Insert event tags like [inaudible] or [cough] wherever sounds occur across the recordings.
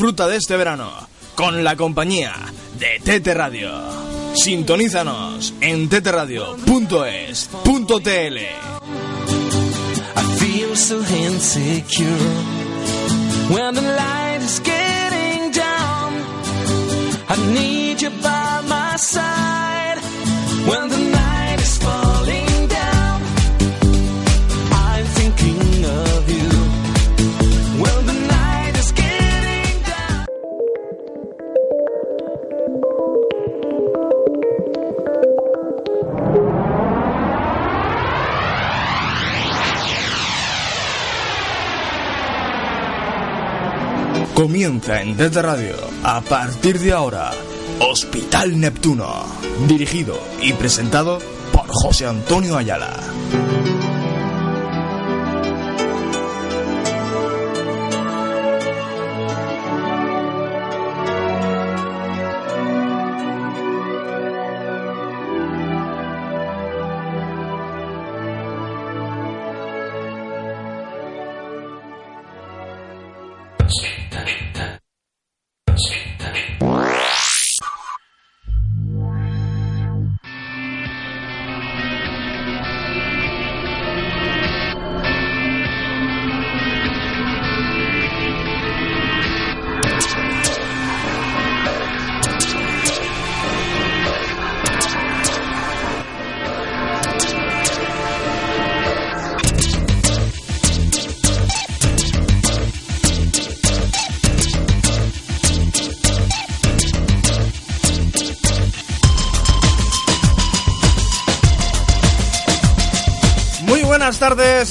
disfruta de este verano con la compañía de Tete Radio. Sintonízanos en teteradio.es.tl. When the Comienza en Tete Radio, a partir de ahora, Hospital Neptuno, dirigido y presentado por José Antonio Ayala.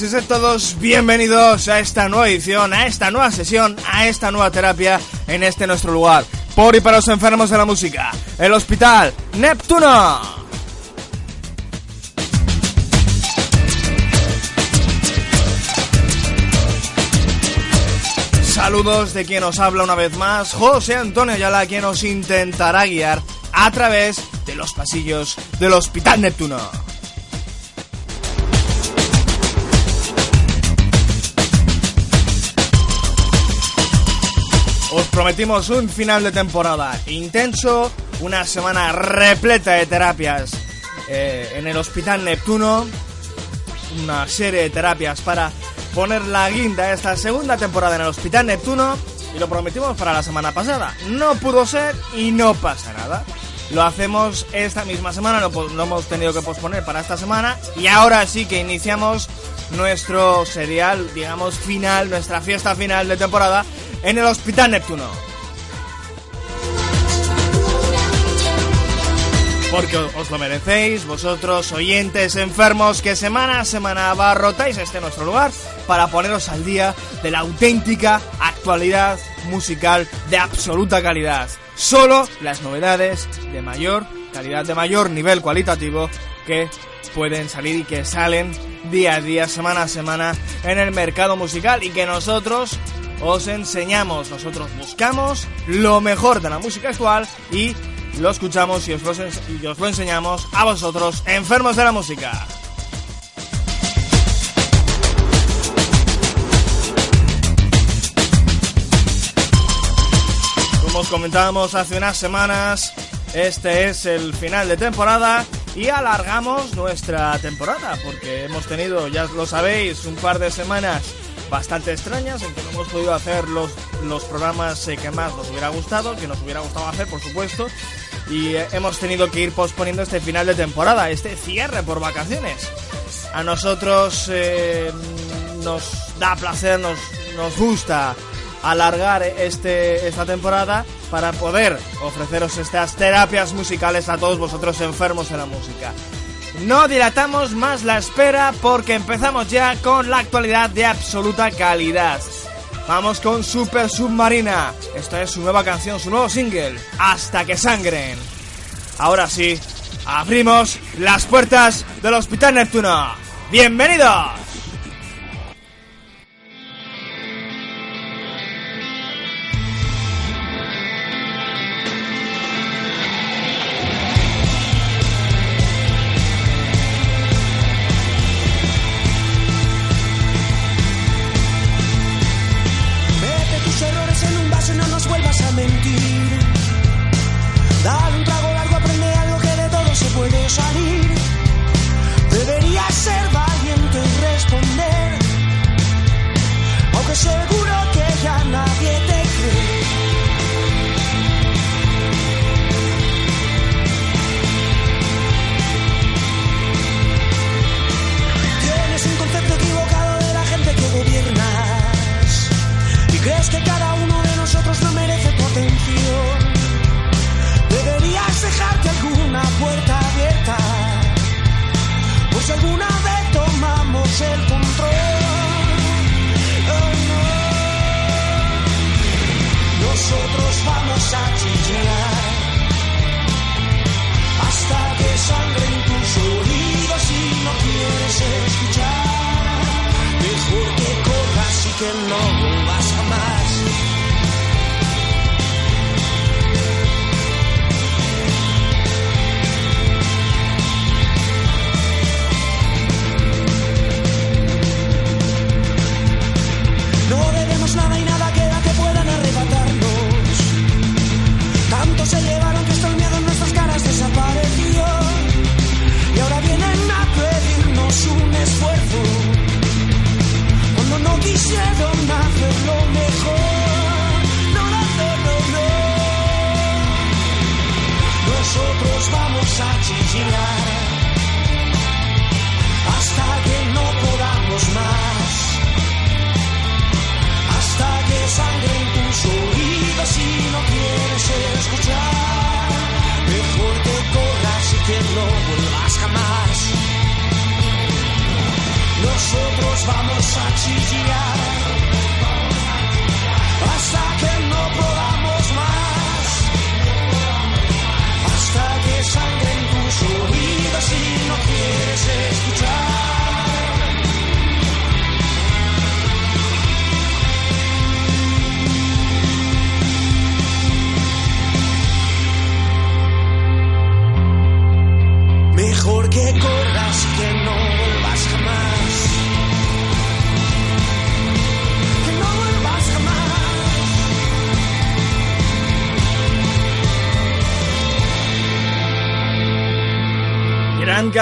Y todos bienvenidos a esta nueva edición, a esta nueva sesión, a esta nueva terapia en este nuestro lugar. Por y para los enfermos de la música, el Hospital Neptuno. Saludos de quien os habla una vez más, José Antonio Ayala, quien os intentará guiar a través de los pasillos del Hospital Neptuno. Os prometimos un final de temporada intenso, una semana repleta de terapias eh, en el Hospital Neptuno, una serie de terapias para poner la guinda a esta segunda temporada en el Hospital Neptuno y lo prometimos para la semana pasada. No pudo ser y no pasa nada. Lo hacemos esta misma semana, lo, lo hemos tenido que posponer para esta semana y ahora sí que iniciamos nuestro serial, digamos, final, nuestra fiesta final de temporada en el Hospital Neptuno. Porque os lo merecéis, vosotros oyentes enfermos que semana a semana abarrotáis este nuestro lugar para poneros al día de la auténtica actualidad musical de absoluta calidad. Solo las novedades de mayor calidad, de mayor nivel cualitativo que pueden salir y que salen día a día, semana a semana en el mercado musical y que nosotros os enseñamos, nosotros buscamos lo mejor de la música actual y lo escuchamos y os lo, y os lo enseñamos a vosotros, enfermos de la música. Como os comentábamos hace unas semanas, este es el final de temporada y alargamos nuestra temporada porque hemos tenido, ya lo sabéis, un par de semanas bastante extrañas en que no hemos podido hacer los, los programas eh, que más nos hubiera gustado, que nos hubiera gustado hacer, por supuesto. Y eh, hemos tenido que ir posponiendo este final de temporada, este cierre por vacaciones. A nosotros eh, nos da placer, nos, nos gusta alargar este, esta temporada para poder ofreceros estas terapias musicales a todos vosotros enfermos de la música. No dilatamos más la espera porque empezamos ya con la actualidad de absoluta calidad. Vamos con Super Submarina. Esta es su nueva canción, su nuevo single, Hasta que sangren. Ahora sí, abrimos las puertas del Hospital Neptuno. ¡Bienvenidos!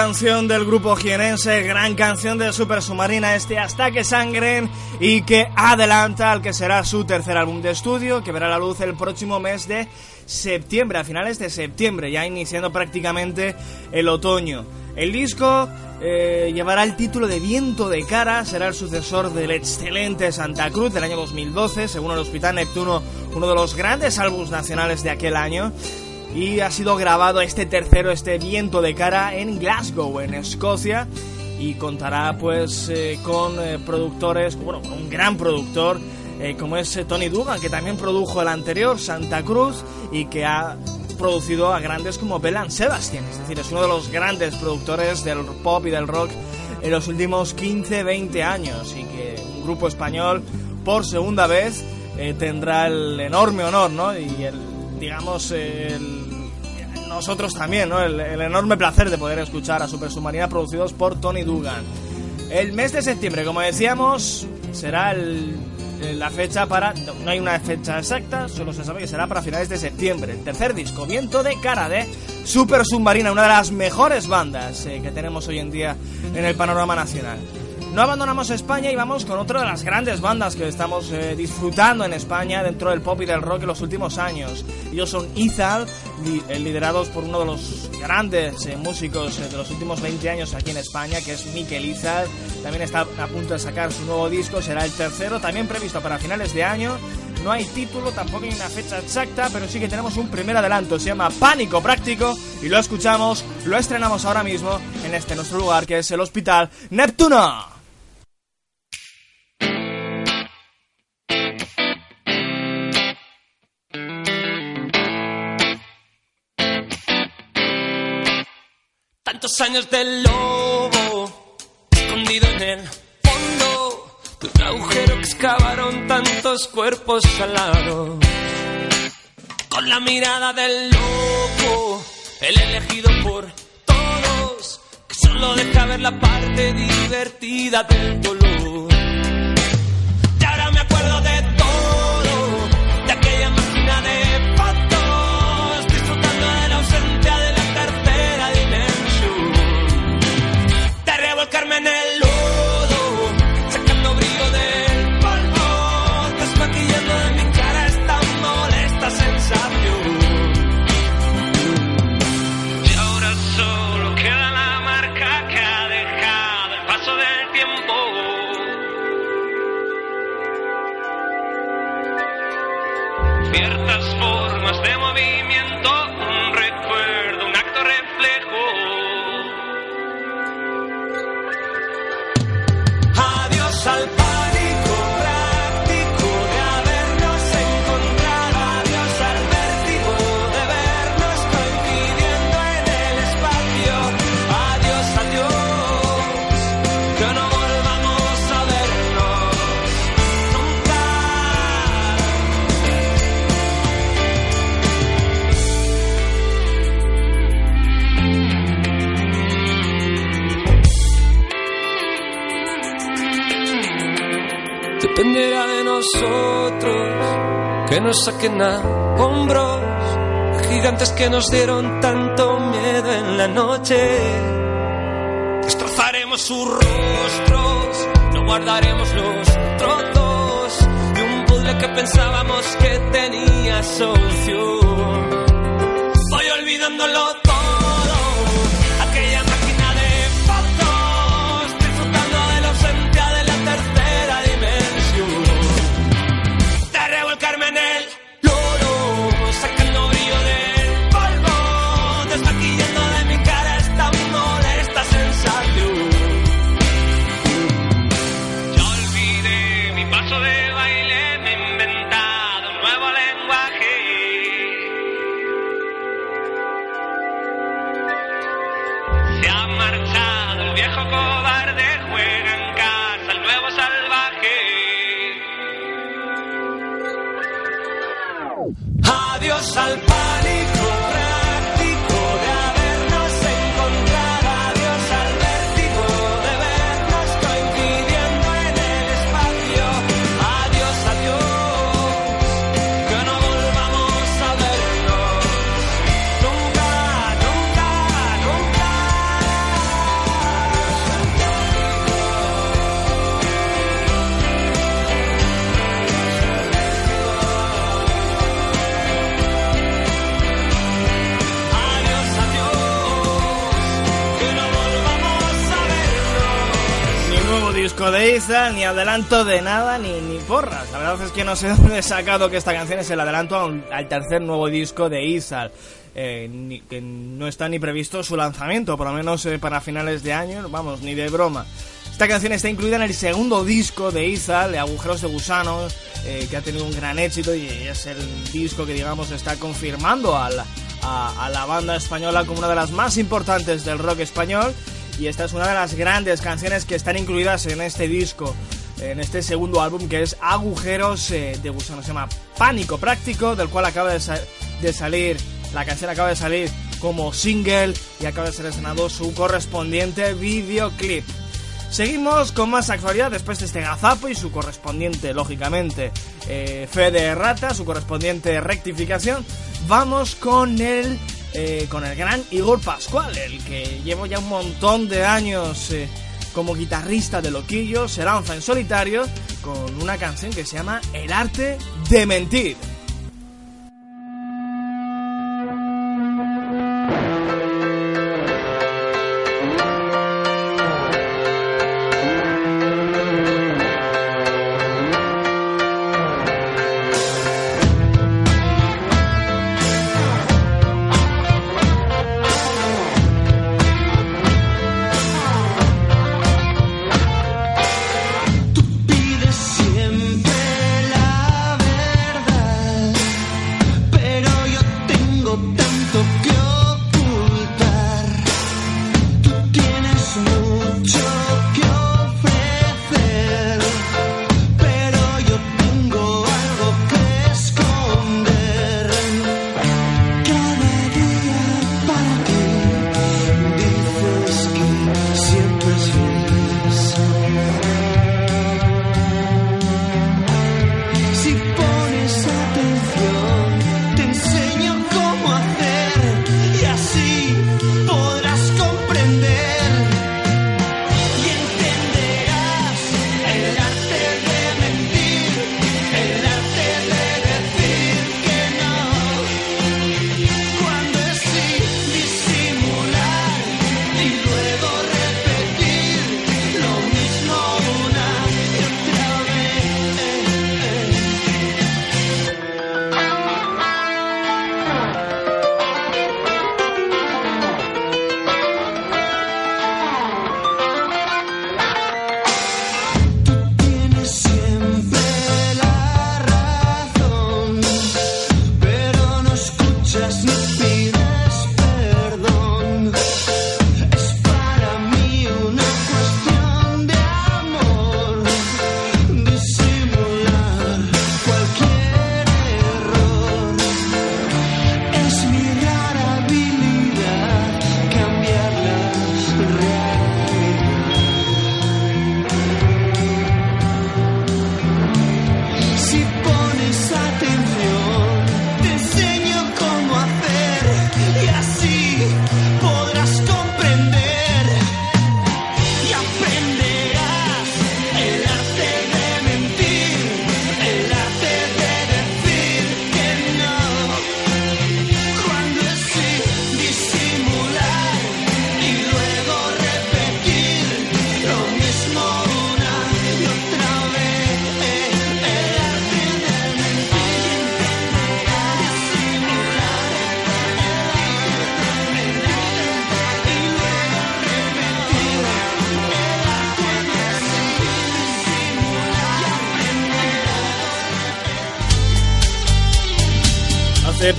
Canción del grupo jienense, gran canción de Super Submarina este Hasta que sangren y que adelanta al que será su tercer álbum de estudio que verá la luz el próximo mes de septiembre, a finales de septiembre, ya iniciando prácticamente el otoño. El disco eh, llevará el título de Viento de Cara, será el sucesor del excelente Santa Cruz del año 2012, según el Hospital Neptuno, uno de los grandes álbumes nacionales de aquel año y ha sido grabado este tercero, este viento de cara en Glasgow, en Escocia. Y contará pues eh, con eh, productores, bueno, con un gran productor eh, como es eh, Tony Dugan, que también produjo el anterior, Santa Cruz, y que ha producido a grandes como Belan Sebastian, es decir, es uno de los grandes productores del pop y del rock en los últimos 15-20 años. Y que un grupo español por segunda vez eh, tendrá el enorme honor, ¿no? Y el, digamos, el, nosotros también, ¿no? El, enorme placer de poder escuchar a Super Submarina producidos por Tony Dugan. El mes de septiembre, como decíamos, será la fecha para... No, hay una fecha exacta, solo se sabe que será para finales de septiembre. El tercer disco, Viento de Cara de Super Submarina, una de las mejores bandas eh, que tenemos hoy en día en el panorama nacional. No abandonamos España y vamos con otra de las grandes bandas que estamos eh, disfrutando en España dentro del pop y del rock en los últimos años. Ellos son Izal, liderados por uno de los grandes eh, músicos eh, de los últimos 20 años aquí en España, que es Mikel Izal. También está a punto de sacar su nuevo disco, será el tercero, también previsto para finales de año. No hay título, tampoco hay una fecha exacta, pero sí que tenemos un primer adelanto. Se llama Pánico Práctico y lo escuchamos, lo estrenamos ahora mismo en este nuestro lugar que es el Hospital Neptuno. Tantos años del lobo, escondido en el fondo de un agujero que excavaron tantos cuerpos al lado. Con la mirada del loco, el elegido por todos, que solo deja ver la parte divertida del dolor. Dependerá de nosotros que nos saquen a hombros gigantes que nos dieron tanto miedo en la noche. Destrozaremos sus rostros, no guardaremos los trozos de un puzzle que pensábamos que tenía solución. Voy olvidándolo todo, ni adelanto de nada, ni, ni porras. La verdad es que no sé [laughs] dónde he sacado que esta canción es el adelanto un- al tercer nuevo disco de Isal. Eh, que no está ni previsto su lanzamiento, por lo menos eh, para finales de año, vamos, ni de broma. Esta canción está incluida en el segundo disco de Izal, de Agujeros de Gusanos, eh, que ha tenido un gran éxito y es el disco que, digamos, está confirmando a la, a- a la banda española como una de las más importantes del rock español. Y esta es una de las grandes canciones que están incluidas en este disco, en este segundo álbum que es Agujeros eh, de Gusanos. Se llama Pánico Práctico, del cual acaba de salir, la canción acaba de salir como single y acaba de ser estrenado su correspondiente videoclip. Seguimos con más actualidad después de este gazapo y su correspondiente, lógicamente, eh, fe de rata, su correspondiente rectificación. Vamos con el, eh, con el gran Igor Pascual, el que llevo ya un montón de años eh, como guitarrista de Loquillo, se lanza en solitario con una canción que se llama El arte de mentir.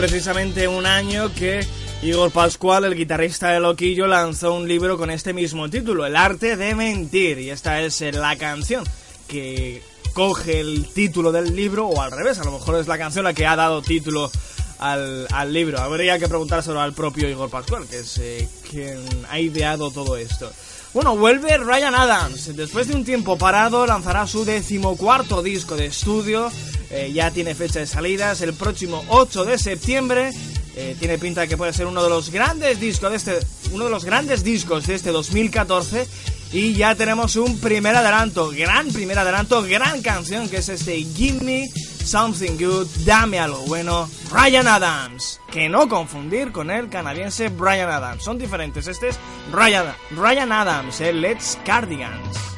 Precisamente un año que Igor Pascual, el guitarrista de Loquillo, lanzó un libro con este mismo título, El arte de mentir. Y esta es la canción que coge el título del libro, o al revés, a lo mejor es la canción la que ha dado título al, libro. Habría que preguntárselo al propio Igor Pascual, que es eh, quien ha ideado todo esto. Bueno, vuelve Ryan Adams. Después de un tiempo parado, lanzará su decimocuarto disco de estudio. Eh, ya tiene fecha de salidas el próximo 8 de septiembre. Eh, tiene pinta de que puede ser uno de los grandes discos de este, uno de los grandes discos de este 2014. Y ya tenemos un primer adelanto, gran primer adelanto, gran canción que es este Gimme Something Good, dame algo bueno, Ryan Adams. Que no confundir con el canadiense Brian Adams. Son diferentes. Este es Ryan, Ryan Adams, el Let's Cardigans.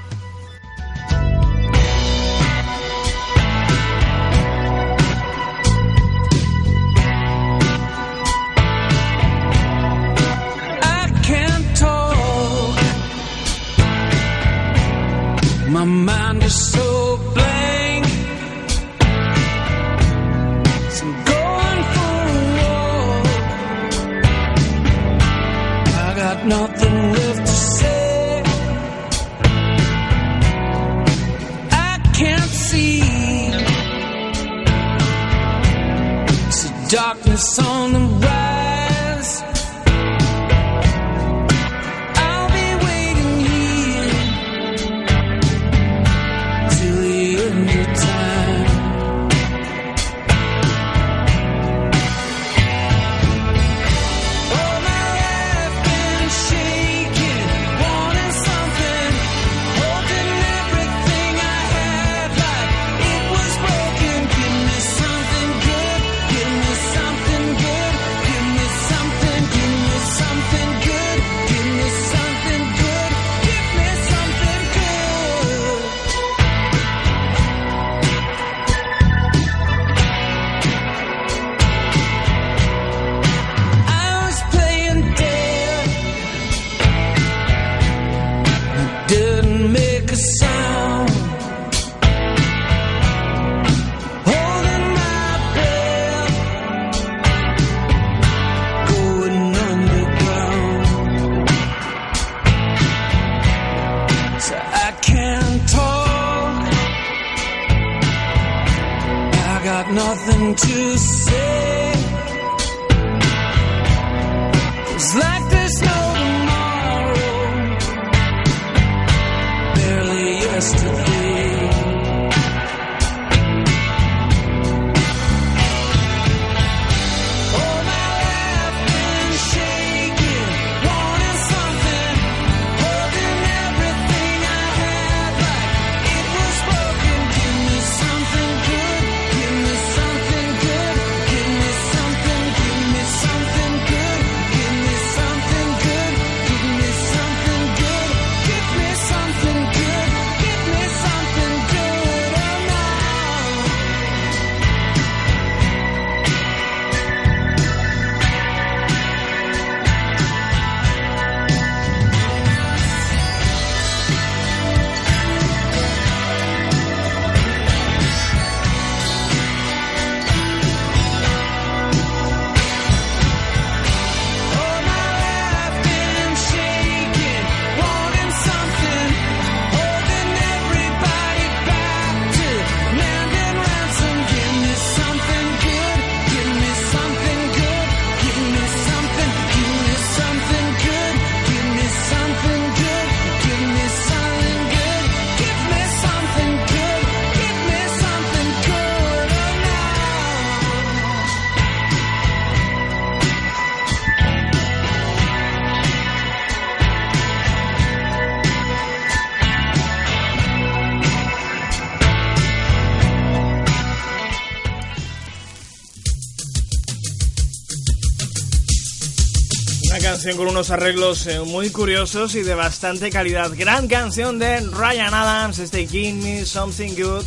Arreglos eh, muy curiosos y de bastante calidad. Gran canción de Ryan Adams, este Give Me Something Good,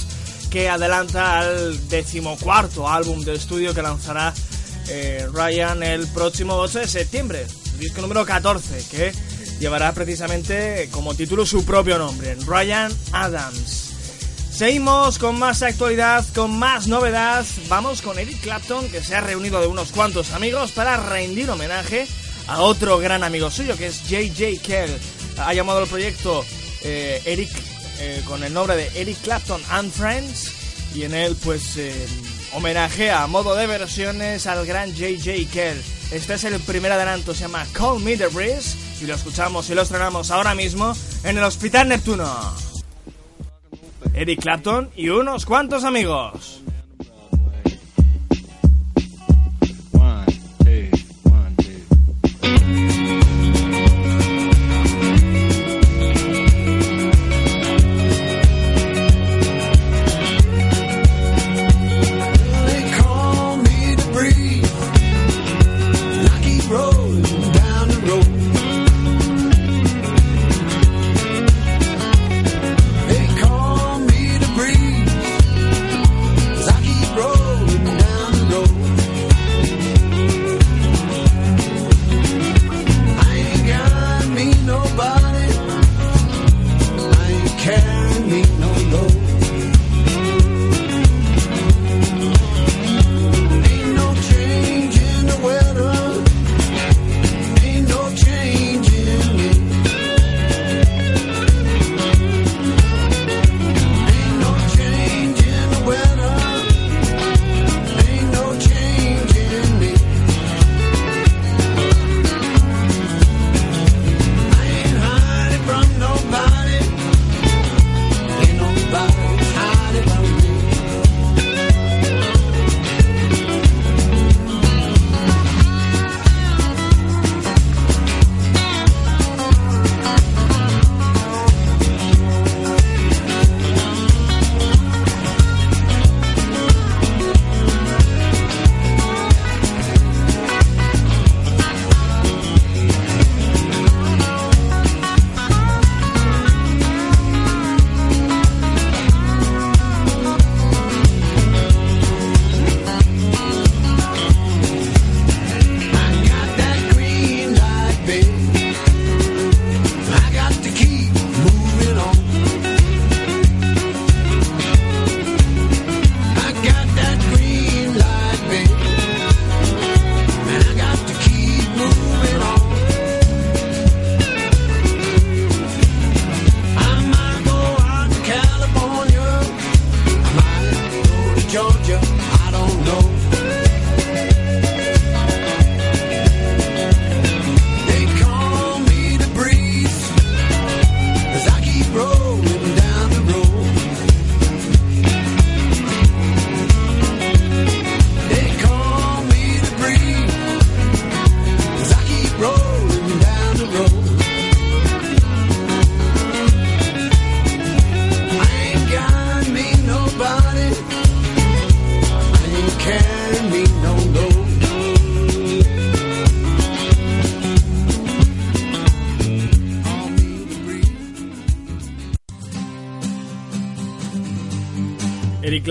que adelanta al decimocuarto álbum de estudio que lanzará eh, Ryan el próximo 8 de septiembre, disco número 14, que llevará precisamente como título su propio nombre, Ryan Adams. Seguimos con más actualidad, con más novedad. Vamos con Eric Clapton, que se ha reunido de unos cuantos amigos para rendir homenaje otro gran amigo suyo, que es JJ Kell. Ha llamado al proyecto eh, Eric eh, con el nombre de Eric Clapton and Friends y en él pues eh, homenaje a modo de versiones al gran JJ Kell. Este es el primer adelanto, se llama Call Me The Breeze y lo escuchamos y lo estrenamos ahora mismo en el Hospital Neptuno. Eric Clapton y unos cuantos amigos.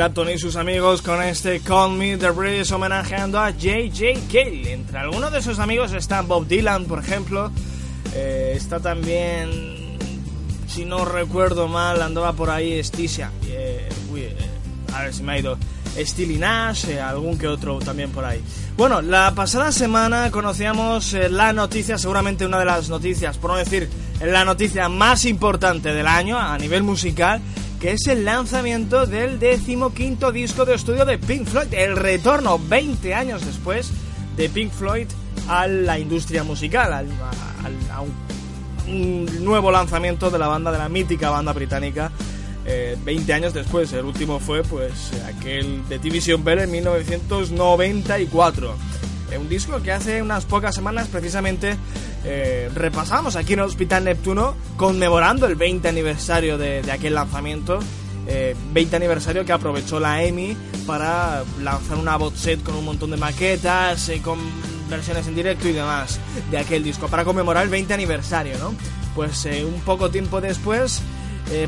Clapton y sus amigos con este Call Me The Breeze homenajeando a J.J. Cale. Entre algunos de sus amigos está Bob Dylan, por ejemplo. Eh, está también, si no recuerdo mal, andaba por ahí Esticia. Eh, eh, a ver si me ha ido. Steely Nash, algún que otro también por ahí. Bueno, la pasada semana conocíamos la noticia, seguramente una de las noticias, por no decir la noticia más importante del año a nivel musical, que es el lanzamiento del decimoquinto disco de estudio de Pink Floyd, el retorno 20 años después de Pink Floyd a la industria musical, a un, nuevo lanzamiento de la banda, de la mítica banda británica, 20 eh, años después. El último fue pues aquel de Division Bell en 1994. Eh, un disco que hace unas pocas semanas precisamente eh, repasamos aquí en el Hospital Neptuno conmemorando el 20 aniversario de, aquel lanzamiento. 20 eh, aniversario que aprovechó la EMI para lanzar una bot set con un montón de maquetas, eh, con versiones en directo y demás de aquel disco, para conmemorar el 20 aniversario, ¿no? Pues un poco tiempo después,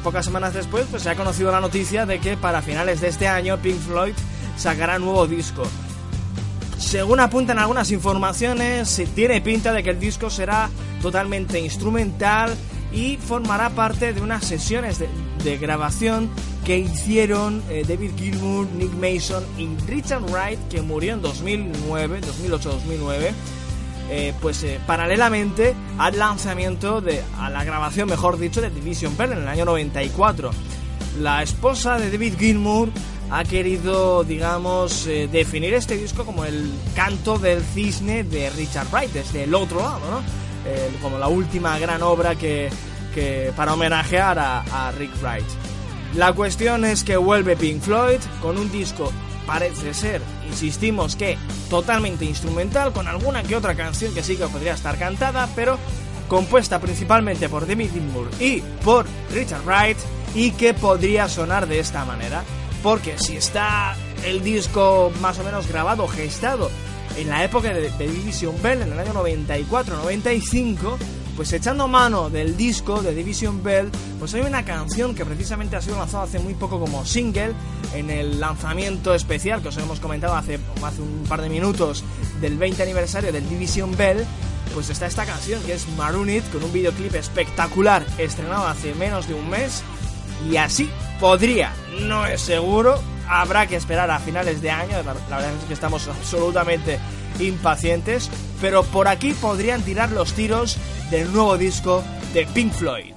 pocas semanas después, pues se ha conocido la noticia de que para finales de este año Pink Floyd sacará nuevo disco. Según apuntan algunas informaciones, tiene pinta de que el disco será totalmente instrumental y formará parte de unas sesiones de, de grabación que hicieron eh, David Gilmour, Nick Mason y Richard Wright, que murió en 2009, 2008-2009. Eh, pues eh, paralelamente al lanzamiento de a la grabación mejor dicho de Division Bell en el año 94 la esposa de David Gilmour ha querido, digamos, eh, definir este disco como el canto del cisne de Richard Wright, desde el otro lado, ¿no? Eh, como la última gran obra que, para homenajear a, Rick Wright. La cuestión es que vuelve Pink Floyd con un disco, parece ser, insistimos que totalmente instrumental, con alguna que otra canción que sí que podría estar cantada, pero compuesta principalmente por David Gilmour y por Richard Wright, y que podría sonar de esta manera. Porque si está el disco más o menos grabado, gestado en la época de, Division Bell, en el año 94-95, pues echando mano del disco de Division Bell, pues hay una canción que precisamente ha sido lanzada hace muy poco como single en el lanzamiento especial que os hemos comentado hace, hace un par de minutos del 20 aniversario del Division Bell. Pues está esta canción que es Maroon It con un videoclip espectacular estrenado hace menos de un mes y así podría, no es seguro, habrá que esperar a finales de año, la, verdad es que estamos [laughs] absolutamente impacientes, pero por aquí podrían tirar los tiros del nuevo disco de Pink Floyd.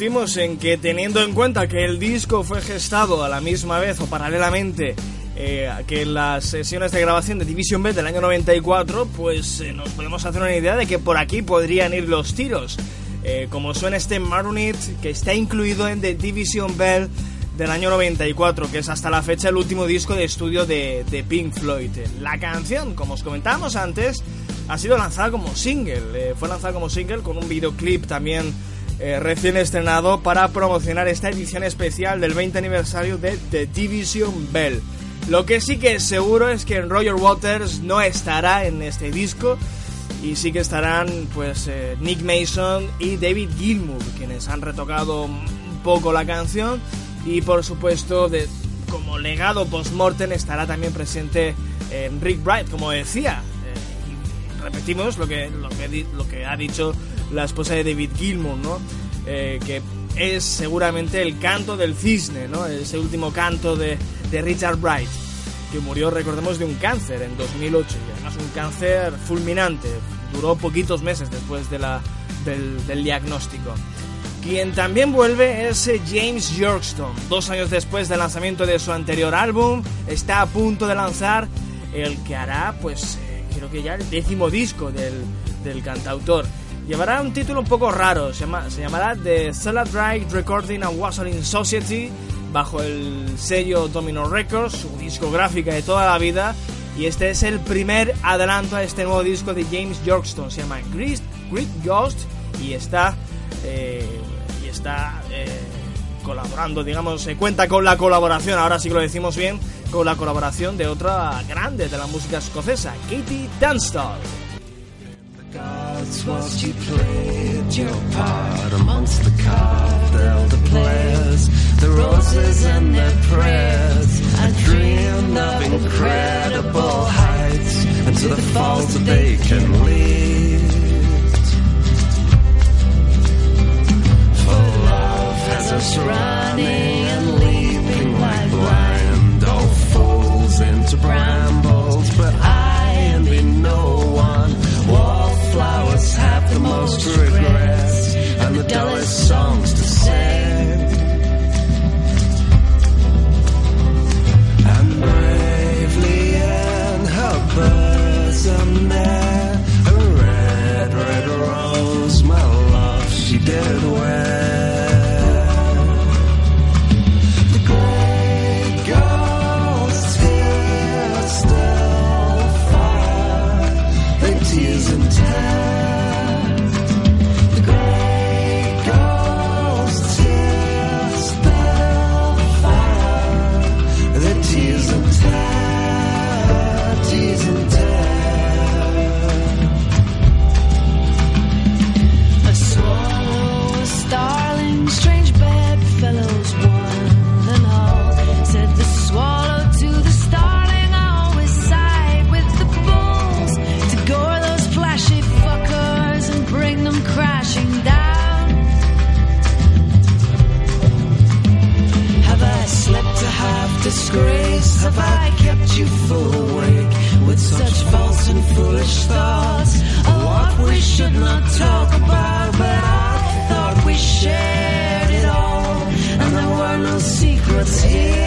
Insistimos en que teniendo en cuenta que el disco fue gestado a la misma vez o paralelamente eh, que las sesiones de grabación de Division Bell del año 94, pues eh, nos podemos hacer una idea de que por aquí podrían ir los tiros. Eh, como suena este Maronit, que está incluido en The Division Bell del año 94, que es hasta la fecha el último disco de estudio de, de Pink Floyd. La canción, como os comentábamos antes, ha sido lanzada como single. fue lanzada como single con un videoclip también recién estrenado para promocionar esta edición especial del 20 aniversario de The Division Bell. Lo que sí que es seguro es que Roger Waters no estará en este disco y sí que estarán pues eh, Nick Mason y David Gilmour quienes han retocado un poco la canción y por supuesto de, como legado post-mortem estará también presente eh, Rick Bright como decía eh, repetimos lo que, lo que, lo que ha dicho la esposa de David Gilmour ¿no? que es seguramente el canto del cisne ¿no? ese último canto de de Richard Bright, que murió, recordemos, de un cáncer en 2008, y además un cáncer fulminante, duró poquitos meses después de la, del, diagnóstico. Quien también vuelve es eh, James Yorkston. Dos años después del lanzamiento de su anterior álbum, está a punto de lanzar el que hará, pues, eh, creo que ya el décimo disco del, del cantautor. Llevará un título un poco raro, se, llama, se llamará The Celebrate Recording and Wassailing Society bajo el sello Domino Records, su discográfica de toda la vida. Y este es el primer adelanto a este nuevo disco de James Yorkston. Se llama Greek, Ghost y está, eh, y está eh, colaborando, digamos, se cuenta con la colaboración, ahora sí que lo decimos bien, con la colaboración de otra grande de la música escocesa, Katie Dunstall. Gods whilst you played your part amongst the carved elder players, the roses and their prayers. I dreamed of incredible heights and to the falls that they can lead. For love has us running have the most regrets and the dullest songs to sing. And bravely in her bosom there, a red, red rose, my love, she did wear. Disgrace have I kept you full awake with such false and foolish thoughts of what we should not talk about? But I thought we shared it all, and there were no secrets here.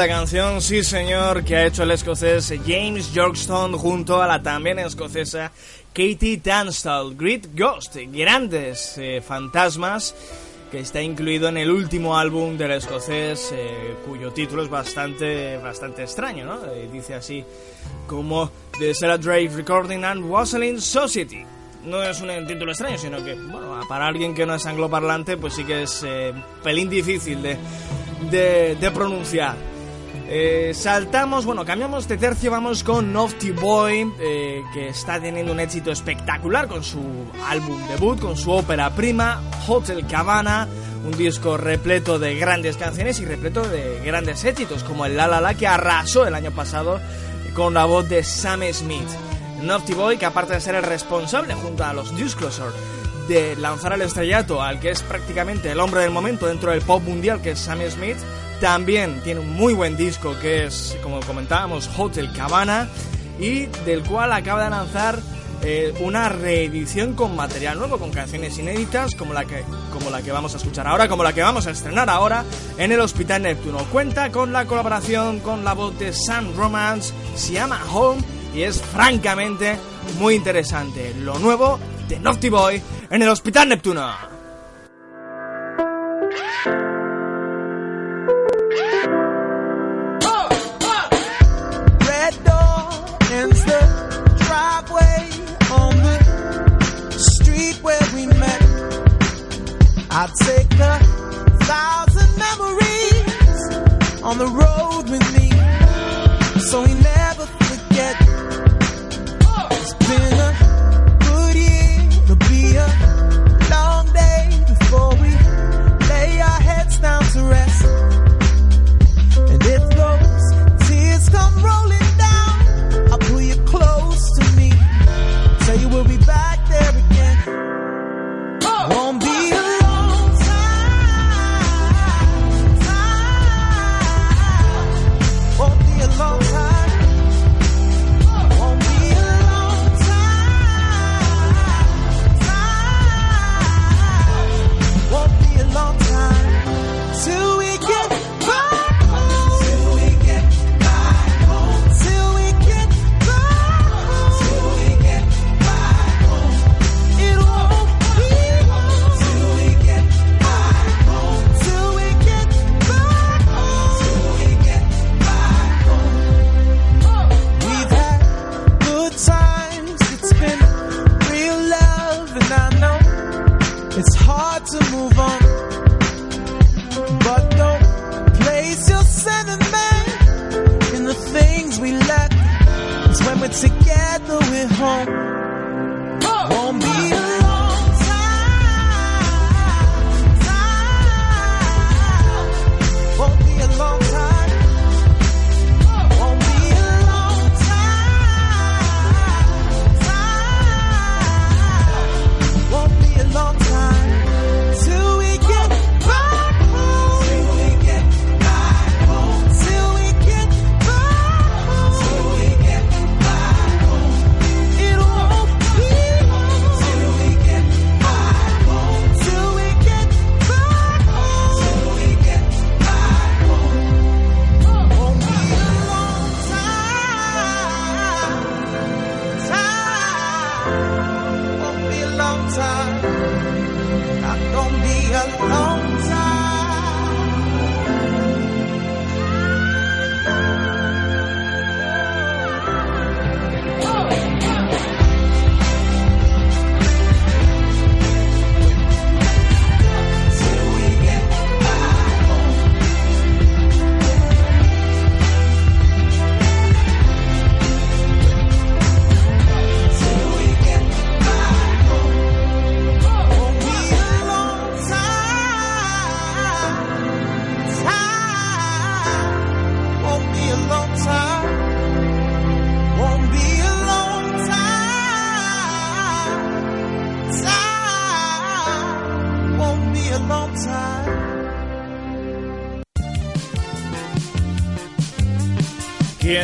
Bonita canción, sí señor, que ha hecho el escocés James Yorkstone junto a la también escocesa Katie Tunstall. Great Ghost, grandes eh, fantasmas, que está incluido en el último álbum del escocés, eh, cuyo título es bastante, bastante extraño, ¿no? Eh, dice así como The Sarah Drake Recording and Wassailing Society no es un título extraño, sino que, bueno, para alguien que no es angloparlante, pues sí que es pelín difícil de, de, pronunciar. Eh, saltamos, bueno, cambiamos de tercio, vamos con Nofty Boy, eh, que está teniendo un éxito espectacular con su álbum debut, con su ópera prima, Hotel Cabana, un disco repleto de grandes canciones y repleto de grandes éxitos, como el La La La que arrasó el año pasado con la voz de Sam Smith. Naughty Boy, que aparte de ser el responsable junto a los Disclosure de lanzar al estrellato al que es prácticamente el hombre del momento dentro del pop mundial, que es Sammy Smith, también tiene un muy buen disco que es, como comentábamos, Hotel Cabana, y del cual acaba de lanzar eh, una reedición con material nuevo, con canciones inéditas, como la, que, como la que vamos a escuchar ahora, como la que vamos a estrenar ahora en el Hospital Neptuno. Cuenta con la colaboración con la voz de Sam Romance, se llama Home y es francamente muy interesante. Lo nuevo de Naughty Boy en el Hospital Neptuno. On the road with me, so we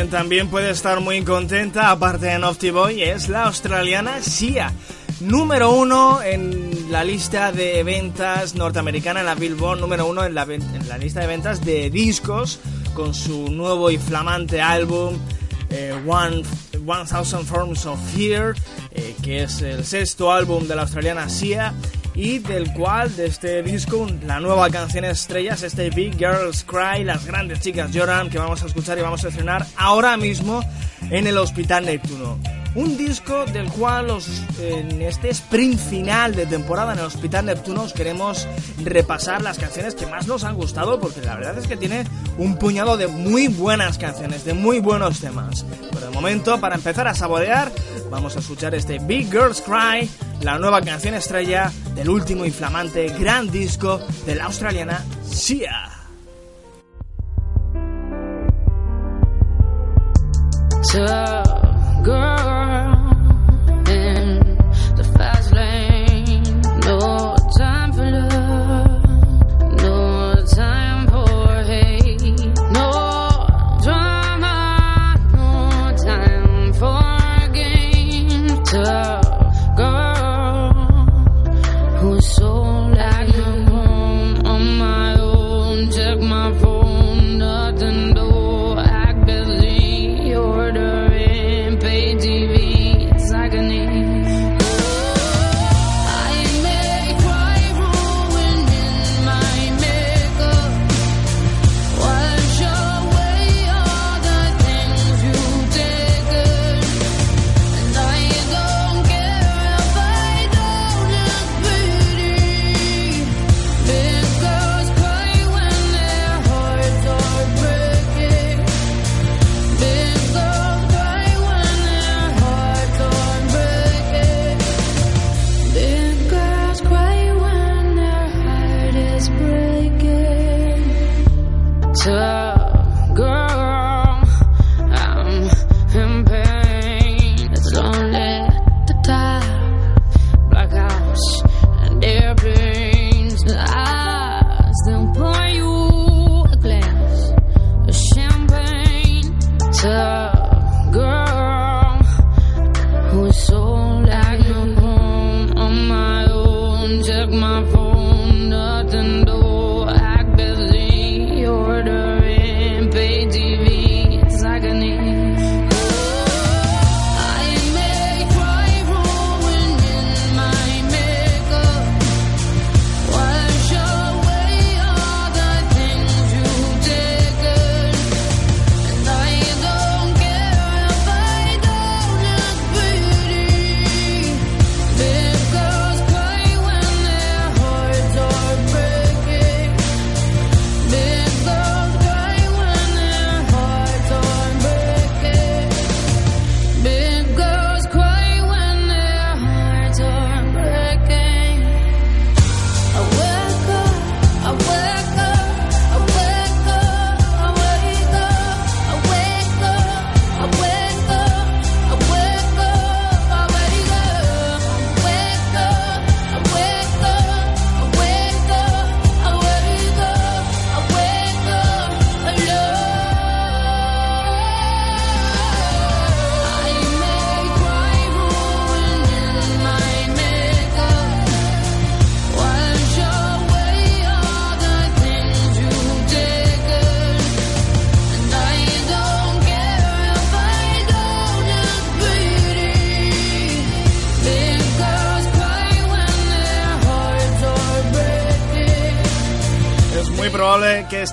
también puede estar muy contenta, aparte de Nofty Boy, es la australiana Sia. Número uno en la lista de ventas norteamericana, en la Billboard, número uno en la, en la lista de ventas de discos con su nuevo y flamante álbum eh, One, 1000 Forms of Fear, eh, que es el sexto álbum de la australiana Sia y del cual de este disco la nueva canción estrella es este Big Girls Cry, las grandes chicas lloran que vamos a escuchar y vamos a estrenar ahora mismo en el Hospital Neptuno. Un disco del cual en este sprint final de temporada en el Hospital Neptuno os queremos repasar las canciones que más nos han gustado porque la verdad es que tiene un puñado de muy buenas canciones, de muy buenos temas. Por el momento, para empezar a saborear, vamos a escuchar este Big Girls Cry, la nueva canción estrella del último inflamante gran disco de la australiana Sia. Que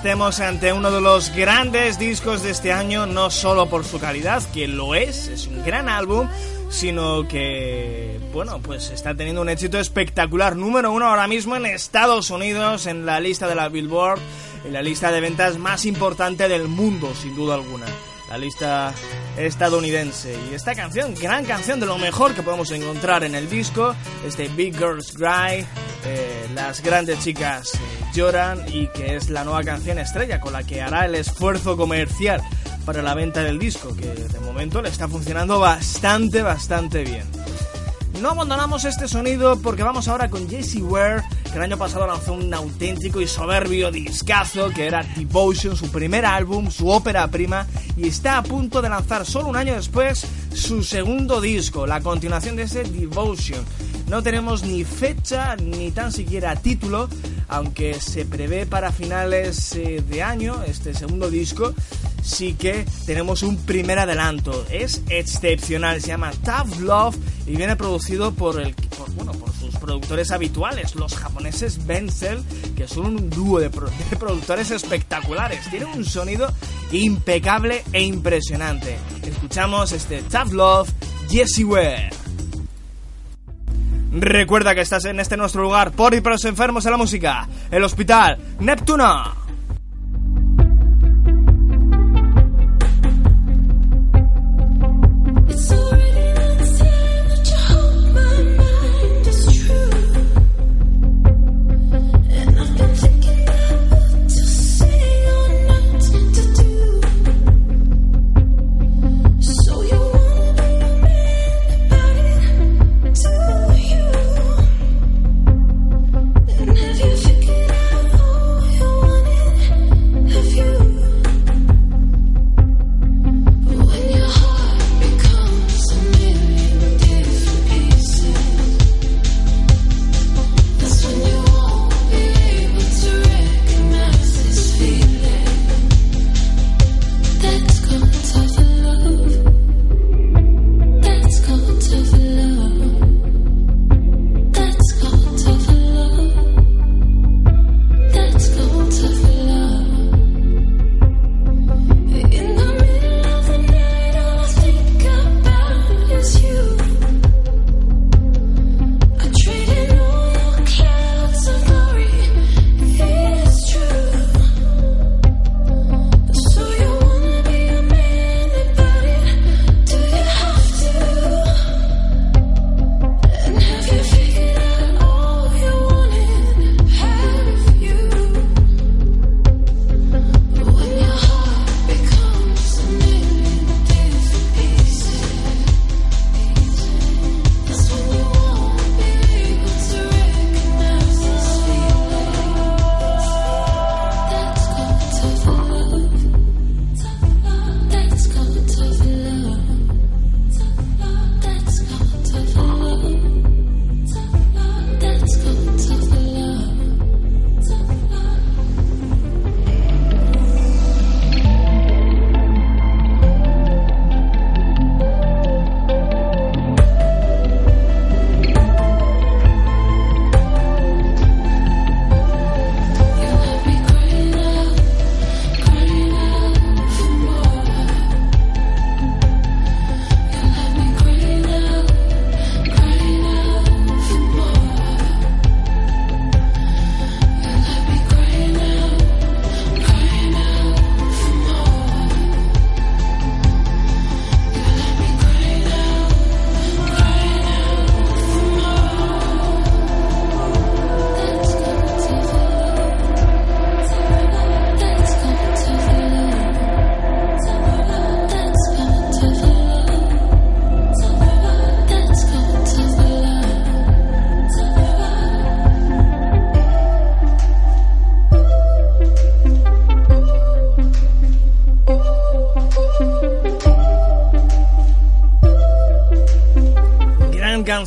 estemos ante uno de los grandes discos de este año, no solo por su calidad, que lo es, es un gran álbum, sino que, bueno, pues está teniendo un éxito espectacular, número uno ahora mismo en Estados Unidos, en la lista de la Billboard, en la lista de ventas más importante del mundo, sin duda alguna. La lista estadounidense. Y esta canción, gran canción de lo mejor que podemos encontrar en el disco, este Big Girls Cry, eh, las grandes chicas lloran y que es la nueva canción estrella con la que hará el esfuerzo comercial para la venta del disco, que de momento le está funcionando bastante, bastante bien. No abandonamos este sonido porque vamos ahora con Jesse Ware, que el año pasado lanzó un auténtico y soberbio discazo que era Devotion, su primer álbum, su ópera prima, y está a punto de lanzar solo un año después su segundo disco, la continuación de ese Devotion. No tenemos ni fecha ni tan siquiera título, aunque se prevé para finales eh, de año este segundo disco, sí que tenemos un primer adelanto. Es excepcional, se llama Tough Love y viene producido por el bueno, por sus productores habituales, los japoneses Benzel, que son un dúo de, productores espectaculares. Tienen un sonido impecable e impresionante. Escuchamos este Tough Love Jesse Ware. Recuerda que estás en este nuestro lugar por y para los enfermos de la música, el Hospital Neptuno.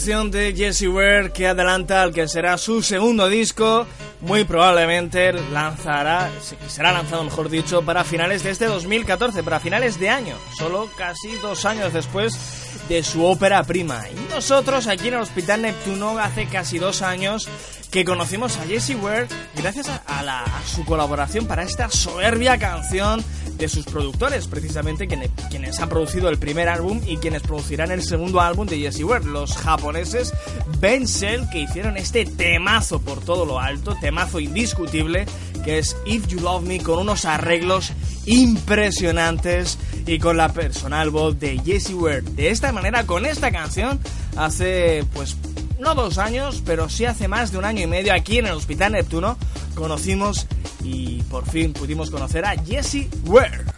De Jesse Ware que adelanta al que será su segundo disco. Muy probablemente lanzará, será lanzado mejor dicho, para finales de este 2014, para finales de año, solo casi dos años después de su ópera prima. Y nosotros aquí en el Hospital Neptuno hace casi dos años que conocimos a Jesse Ware gracias a, a su colaboración para esta soberbia canción de sus productores, precisamente quienes, han producido el primer álbum y quienes producirán el segundo álbum de Jesse Ware, los japoneses Benzel, que hicieron este temazo por todo lo alto, temazo indiscutible, que es If You Love Me, con unos arreglos impresionantes y con la personal voz de Jesse Ware. De esta manera, con esta canción, hace pues no dos años, pero sí hace más de un año y medio aquí en el Hospital Neptuno, conocimos y por fin pudimos conocer a Jesse Ware.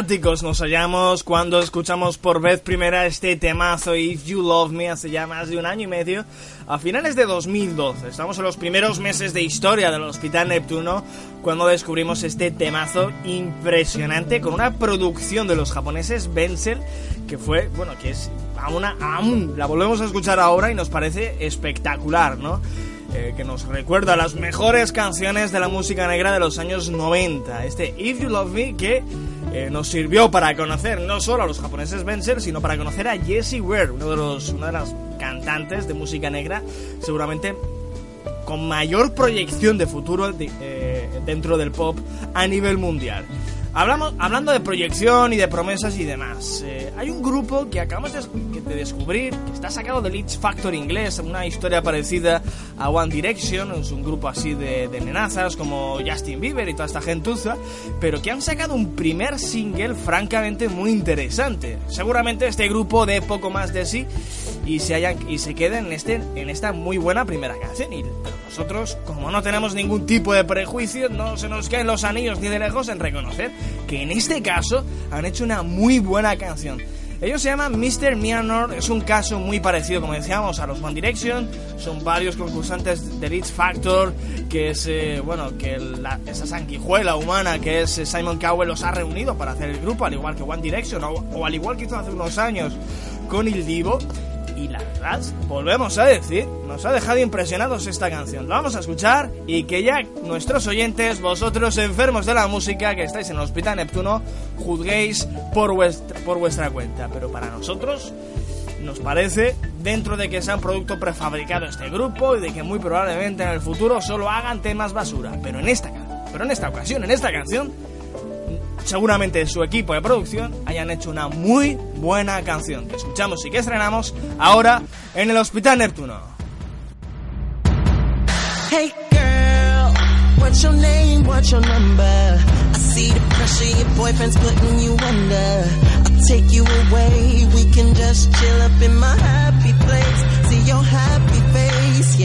Nos hallamos cuando escuchamos por vez primera este temazo If You Love Me hace ya más de un año y medio, a finales de 2012. Estamos en los primeros meses de historia del Hospital Neptuno cuando descubrimos este temazo impresionante con una producción de los japoneses Benzel que fue, bueno, que es aún, la volvemos a escuchar ahora y nos parece espectacular, ¿no? Eh, que nos recuerda las mejores canciones de la música negra de los años 90. Este If You Love Me que nos sirvió para conocer no solo a los japoneses Benzer, sino para conocer a Jessie Ware, uno de los, una de las cantantes de música negra, seguramente con mayor proyección de futuro eh, dentro del pop a nivel mundial. Hablamos, hablando de proyección y de promesas y demás, eh, hay un grupo que acabamos de, descubrir, que está sacado del X Factor inglés, una historia parecida a One Direction, es un grupo así de, de nenazas como Justin Bieber y toda esta gentuza, pero que han sacado un primer single francamente muy interesante. Seguramente este grupo dé poco más de sí y se, hayan, y se queden en, este, en esta muy buena primera canción. Nosotros, como no tenemos ningún tipo de prejuicio, no se nos caen los anillos ni de lejos en reconocer que en este caso han hecho una muy buena canción. Ellos se llaman Mr. Mianor, es un caso muy parecido, como decíamos, a los One Direction. Son varios concursantes del X Factor, que es, eh, bueno, que esa sanguijuela humana que es eh, Simon Cowell los ha reunido para hacer el grupo, al igual que One Direction, o, o al igual que hizo hace unos años con Il Divo. Y la verdad, volvemos a decir, nos ha dejado impresionados esta canción. La vamos a escuchar y que ya nuestros oyentes, vosotros enfermos de la música que estáis en el Hospital Neptuno, juzguéis por vuestra, por vuestra cuenta. Pero para nosotros nos parece, dentro de que sea un producto prefabricado este grupo y de que muy probablemente en el futuro solo hagan temas basura. Pero en esta, pero en esta ocasión, en esta canción, seguramente su equipo de producción hayan hecho una muy buena canción que escuchamos y que estrenamos ahora en el Hospital Neptuno. Hey girl, what's your name, what's your number? I see the pressure your boyfriend's putting you under. I'll take you away, we can just chill up in my happy place. See your happy face.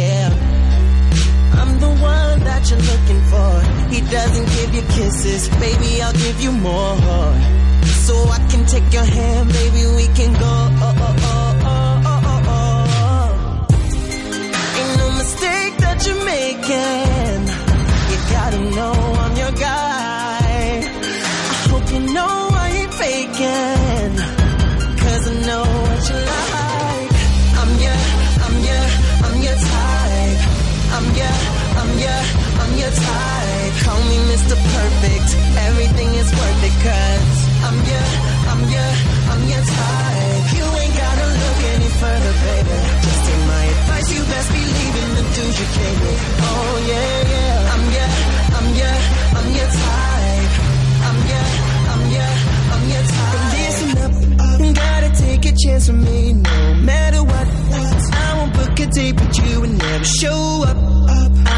He doesn't give you kisses, baby, I'll give you more. So I can take your hand, baby, we can go. Oh, oh, oh, oh, oh, oh, oh. Ain't no mistake that you're making. You gotta know I'm your guy. I hope you know I ain't faking. Cause I know what you like. I'm your, I'm your, I'm your type. Call me Mr. Perfect. Everything is worth it cause I'm your, I'm your, I'm your type. You ain't gotta look any further, baby. Just take my advice. You best believe in the dudes you came with. Oh yeah, yeah. I'm your, I'm your, I'm your type. I'm your, I'm your, I'm your type. Listen up, gotta take a chance with me, no matter what. I won't book a date with you and never show up.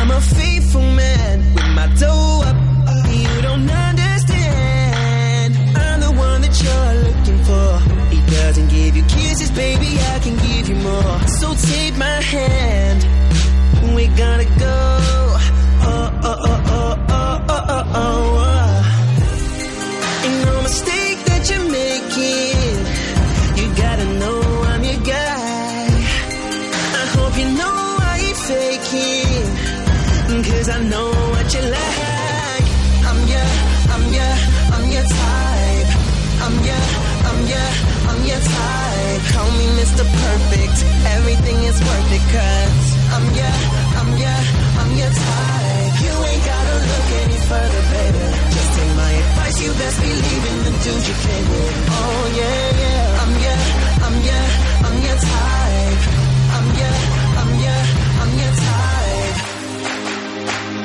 I'm a faithful man with my dough up. You don't understand. I'm the one that you're looking for. He doesn't give you kisses, baby. I can give you more. So take my hand. We're gonna go. Oh, oh, oh, oh, oh, oh, oh, oh. Mr. Perfect. Everything is worth it cause I'm your, I'm your, I'm your type. You ain't gotta look any further, baby. Just take my advice. You best believe in the dude you came with. Oh yeah, yeah. I'm your, I'm your, I'm your type. I'm your, I'm your, I'm your type.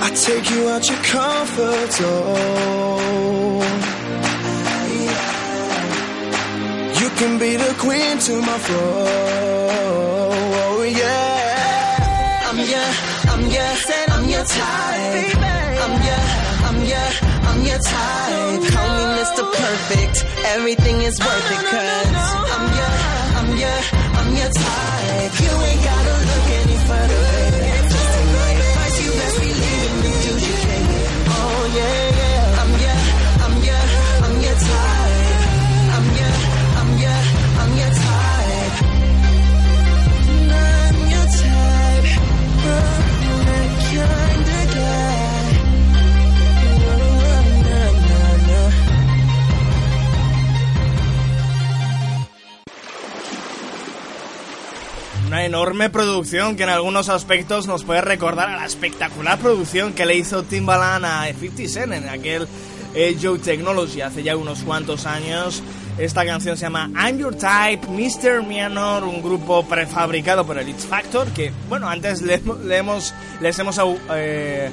I take you out your comfort zone. Can be the queen to my throne. Oh yeah. I'm your, I'm your, I'm your type. I'm your, I'm your, I'm your type. Call me Mr. Perfect. Everything is worth it cause I'm your, I'm your, I'm your type. You ain't gotta look Enorme producción que en algunos aspectos nos puede recordar a la espectacular producción que le hizo Timbaland a 50 Cent en aquel eh, Joe Technology hace ya unos cuantos años. Esta canción se llama I'm Your Type, Mr. Mianor, un grupo prefabricado por el X Factor que, bueno, antes le, le hemos, les hemos eh,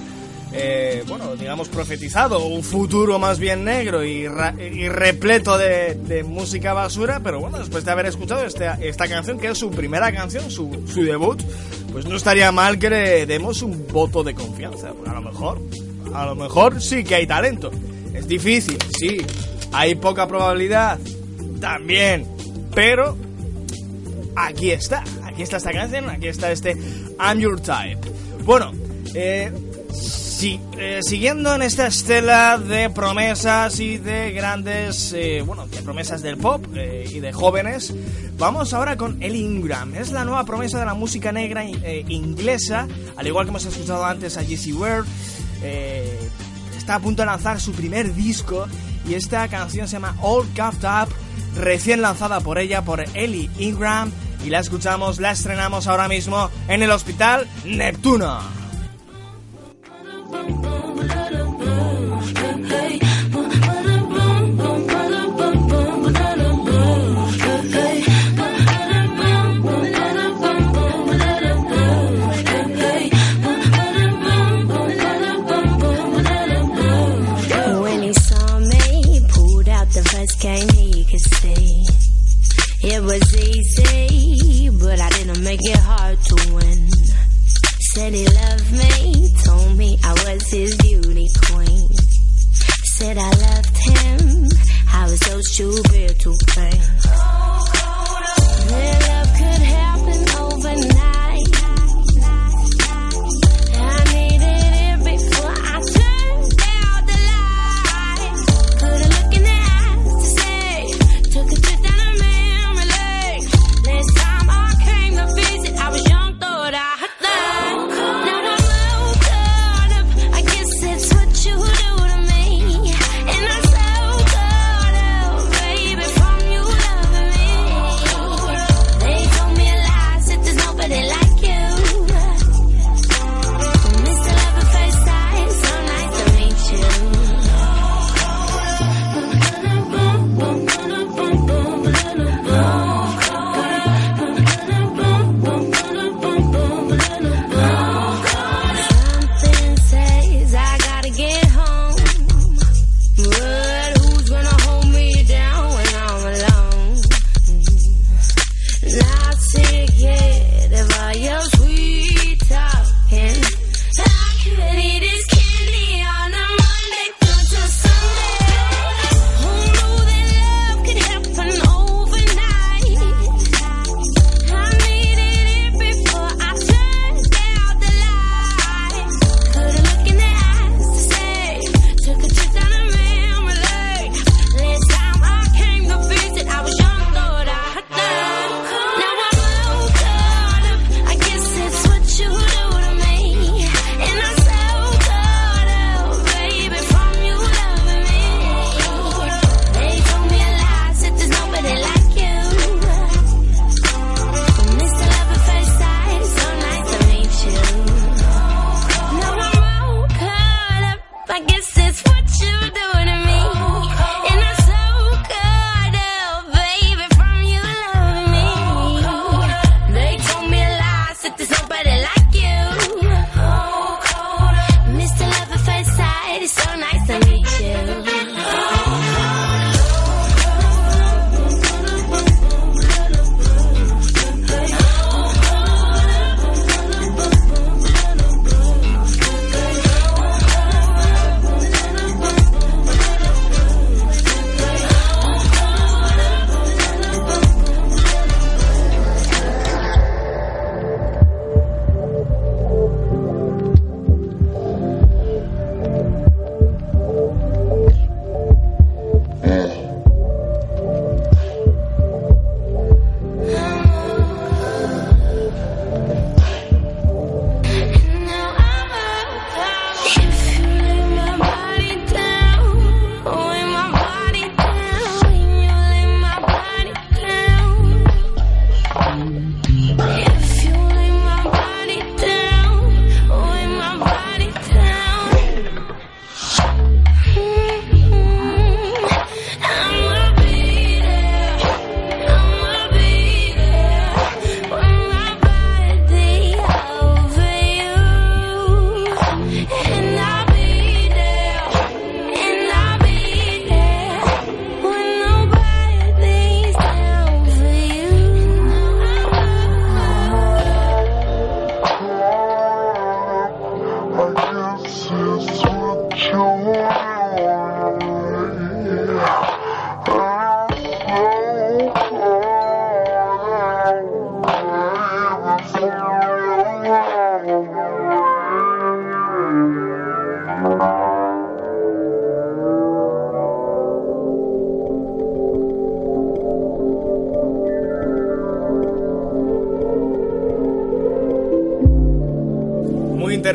eh, bueno, digamos, profetizado un futuro más bien negro y, y repleto de, de música basura, pero bueno, después de haber escuchado esta, esta canción, que es su primera canción, su, su debut, pues no estaría mal que le demos un voto de confianza. A lo mejor, a lo mejor sí que hay talento. Es difícil, sí. Hay poca probabilidad, también. Pero aquí está, aquí está esta canción, aquí está este I'm Your Type. Bueno, eh, sí, eh, siguiendo en esta estela de promesas y de grandes, eh, bueno, promesas del pop eh, y de jóvenes, vamos ahora con Ellie Ingram. Es la nueva promesa de la música negra inglesa, al igual que hemos escuchado antes a Jessie Ware. está a punto de lanzar su primer disco y esta canción se llama All Cuffed Up, recién lanzada por ella, por Ellie Ingram, y la escuchamos, la estrenamos ahora mismo en el Hospital Neptuno. It was easy, but I didn't make it hard to win. Said he loved me, told me I was his beauty queen. Said I loved him, I was so stupid to think. That love could happen overnight.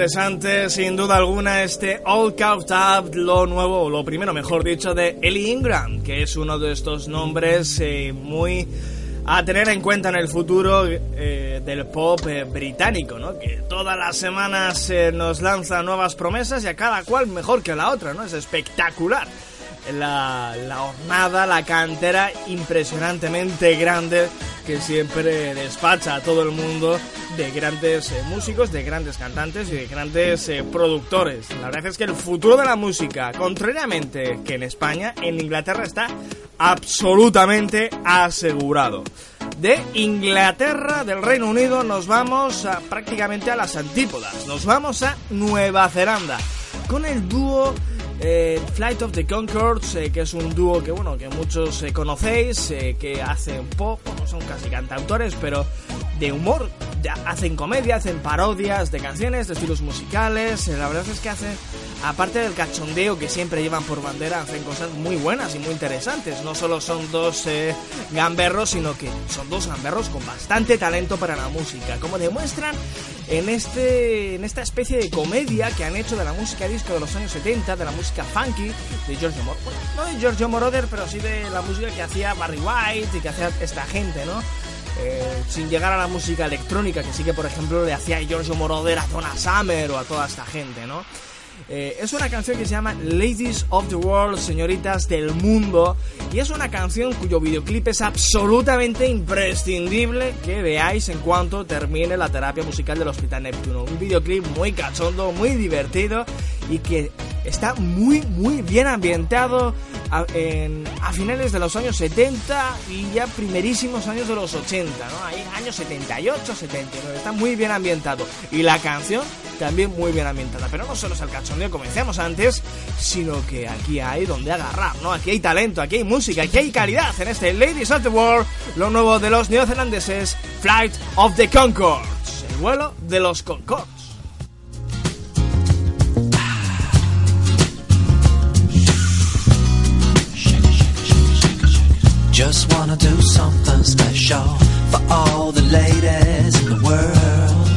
Interesante, sin duda alguna, este All Caught Up, lo nuevo, o lo primero, mejor dicho, de Ellie Ingram, que es uno de estos nombres eh, muy a tener en cuenta en el futuro eh, del pop eh, británico, ¿no? Que todas las semanas nos lanza nuevas promesas y a cada cual mejor que la otra, ¿no? Es espectacular. La, la hornada, la cantera impresionantemente grande que siempre despacha a todo el mundo de grandes eh, músicos, de grandes cantantes y de grandes eh, productores. La verdad es que el futuro de la música, contrariamente que en España, en Inglaterra está absolutamente asegurado. De Inglaterra, del Reino Unido, nos vamos prácticamente a las antípodas. Nos vamos a Nueva Zelanda con el dúo eh, Flight of the Concords, que es un dúo que bueno que muchos conocéis, que hacen pop, no son casi cantautores, pero de humor, hacen comedia, hacen parodias de canciones, de estilos musicales. eh, la verdad es que hacen, aparte del cachondeo que siempre llevan por bandera, hacen cosas muy buenas y muy interesantes. No solo son dos eh, gamberros, sino que son dos gamberros con bastante talento para la música, como demuestran en este en esta especie de comedia que han hecho de la música disco de los años 70, de la música funky de Giorgio Moroder, no de Giorgio Moroder, pero sí de la música que hacía Barry White y que hacía esta gente, ¿no? Eh, sin llegar a la música electrónica que sí que por ejemplo le hacía Giorgio Moroder a Donna Summer o a toda esta gente, ¿no? Eh, es una canción que se llama Ladies of the World, señoritas del mundo, y es una canción cuyo videoclip es absolutamente imprescindible que veáis en cuanto termine la terapia musical del Hospital Neptuno. Un videoclip muy cachondo, muy divertido y que está muy, muy bien ambientado a, finales de los años 70 y ya primerísimos años de los 80, ¿no? Ahí años 78, 79, está muy bien ambientado. Y la canción también muy bien ambientada. Pero no solo es el cachondeo, como decíamos antes, sino que aquí hay donde agarrar, ¿no? Aquí hay talento, aquí hay música, aquí hay calidad en este Ladies of the World, lo nuevo de los neozelandeses, Flight of the Concords, el vuelo de los Concords. Just wanna do something special for all the ladies in the world.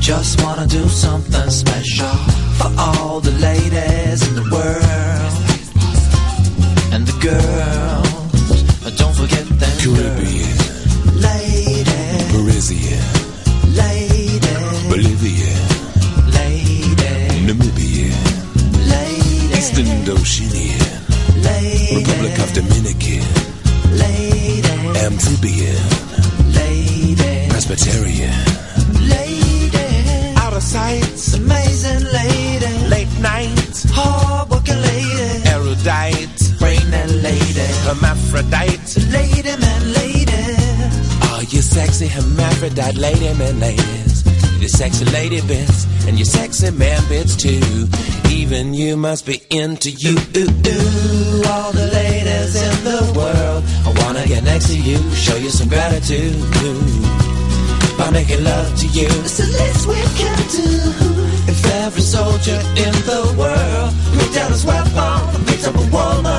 Just wanna do something special for all the ladies in the world. And the girls, Republic of Dominican, ladies, Amphibian, ladies, Presbyterian, ladies, out of sight, amazing lady, late night, hard working lady, erudite, pregnant lady, hermaphrodite. lady man lady, Are you sexy hermaphrodite? Lady man ladies? You sexy lady bits and your sexy man bits too. Even you must be into you. Ooh, ooh. all the ladies in the world, I wanna get next to you, show you some gratitude. By making love to you. it's the least we can do. If every soldier in the world Put down his weapon beats up a woman.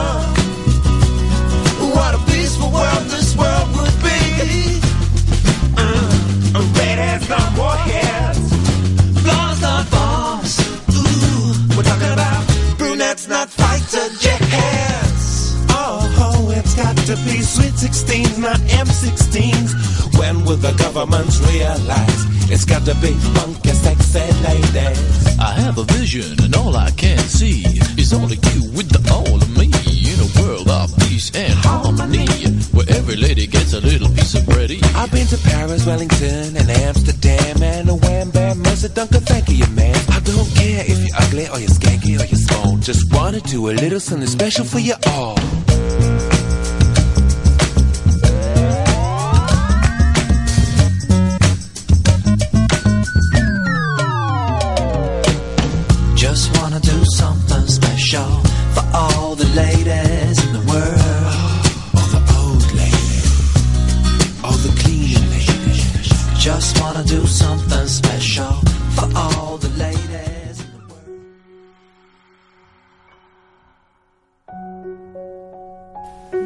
To sweet 16s, not M16s. When will the government realize it's got to be funky, sexy ladies? I have a vision, and all I can see is only you with the all of me in a world of peace and harmony, where every lady gets a little piece of bread. I've been to Paris, Wellington, and Amsterdam, and a wham bam, Mercer Dunker, thank you, man. I don't care if you're ugly or you're skanky or you're small. Just wanna do a little something special for you all.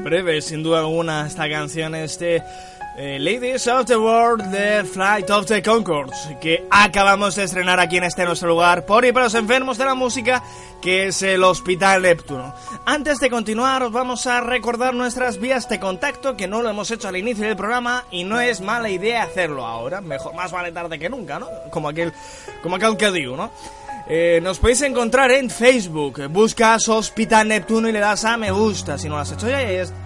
Breve, sin duda alguna, esta canción este eh, Ladies of the World de Flight of the Concords, que acabamos de estrenar aquí en este nuestro lugar por y para los enfermos de la música, que es el Hospital Neptuno. Antes de continuar, os vamos a recordar nuestras vías de contacto, que no lo hemos hecho al inicio del programa y no es mala idea hacerlo ahora. Mejor, más vale tarde que nunca, ¿no? Como aquel, como aquel que digo, ¿no? Eh, nos podéis encontrar en Facebook. Buscas Hospital Neptuno y le das a me gusta si no lo has hecho ya.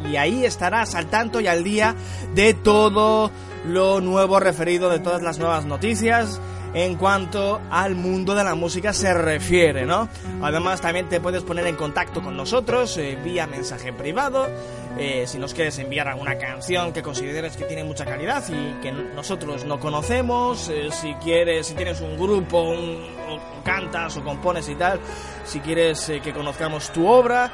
Y ahí estarás al tanto y al día de todo lo nuevo referido, de todas las nuevas noticias en cuanto al mundo de la música se refiere, ¿no? Además también te puedes poner en contacto con nosotros eh, vía mensaje privado, eh, si nos quieres enviar alguna canción que consideres que tiene mucha calidad y que nosotros no conocemos, eh, si quieres, si tienes un grupo, un- cantas o compones y tal, si quieres que conozcamos tu obra,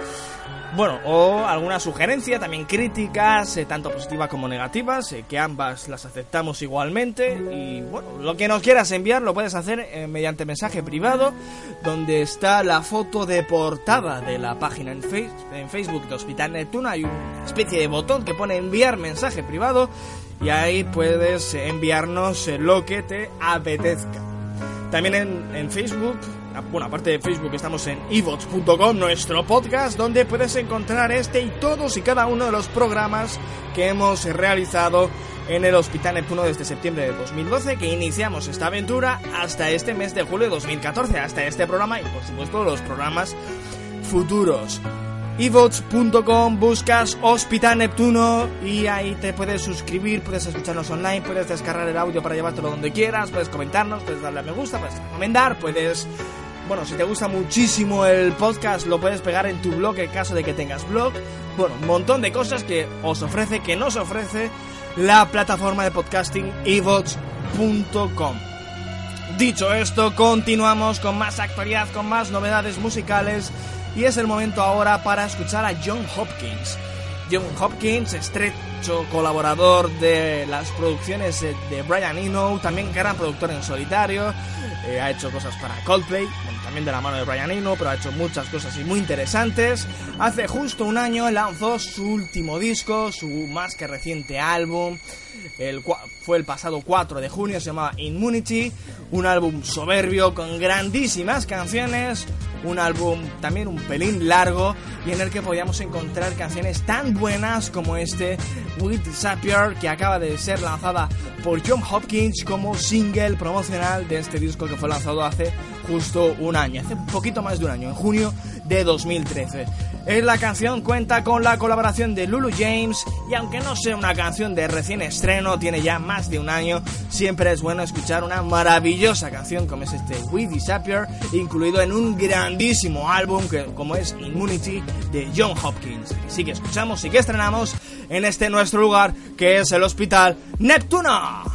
bueno, o alguna sugerencia, también críticas, eh, tanto positivas como negativas, eh, que ambas las aceptamos igualmente. Y bueno, lo que nos quieras enviar lo puedes hacer eh, mediante mensaje privado, donde está la foto de portada de la página en, Face- en Facebook de Hospital Neptuno. Hay una especie de botón que pone enviar mensaje privado y ahí puedes enviarnos lo que te apetezca. También en, en Facebook, bueno, aparte de Facebook, estamos en evox.com, nuestro podcast, donde puedes encontrar este y todos y cada uno de los programas que hemos realizado en el Hospital Neptuno desde septiembre de 2012, que iniciamos esta aventura hasta este mes de julio de 2014, hasta este programa y por supuesto los programas futuros. evox.com, buscas Hospital Neptuno y ahí te puedes suscribir, puedes escucharnos online, puedes descargar el audio para llevártelo donde quieras, puedes comentarnos, puedes darle a me gusta, puedes recomendar, puedes... Bueno, si te gusta muchísimo el podcast, lo puedes pegar en tu blog en caso de que tengas blog. Bueno, un montón de cosas que os ofrece, que nos ofrece la plataforma de podcasting evox.com. Dicho esto, continuamos con más actualidad, con más novedades musicales y es el momento ahora para escuchar a John Hopkins. John Hopkins, estrecho colaborador de las producciones de Brian Eno, también gran productor en solitario, eh, ha hecho cosas para Coldplay, también de la mano de Brian Eno, pero ha hecho muchas cosas y muy interesantes. Hace justo un año lanzó su último disco, su más que reciente álbum, el, fue el pasado 4 de junio, se llamaba Immunity, un álbum soberbio con grandísimas canciones, un álbum también un pelín largo y en el que podíamos encontrar canciones tan buenas como este We Disappear que acaba de ser lanzada por John Hopkins como single promocional de este disco que fue lanzado hace justo un año, hace un poquito más de un año, en junio de 2013. La canción cuenta con la colaboración de Lulu James y aunque no sea una canción de recién estreno, tiene ya más de un año, siempre es bueno escuchar una maravillosa canción como es este We Disappear, incluido en un grandísimo álbum que, como es Immunity de John Hopkins. Así que escuchamos y que estrenamos en este nuestro lugar que es el Hospital Neptuno.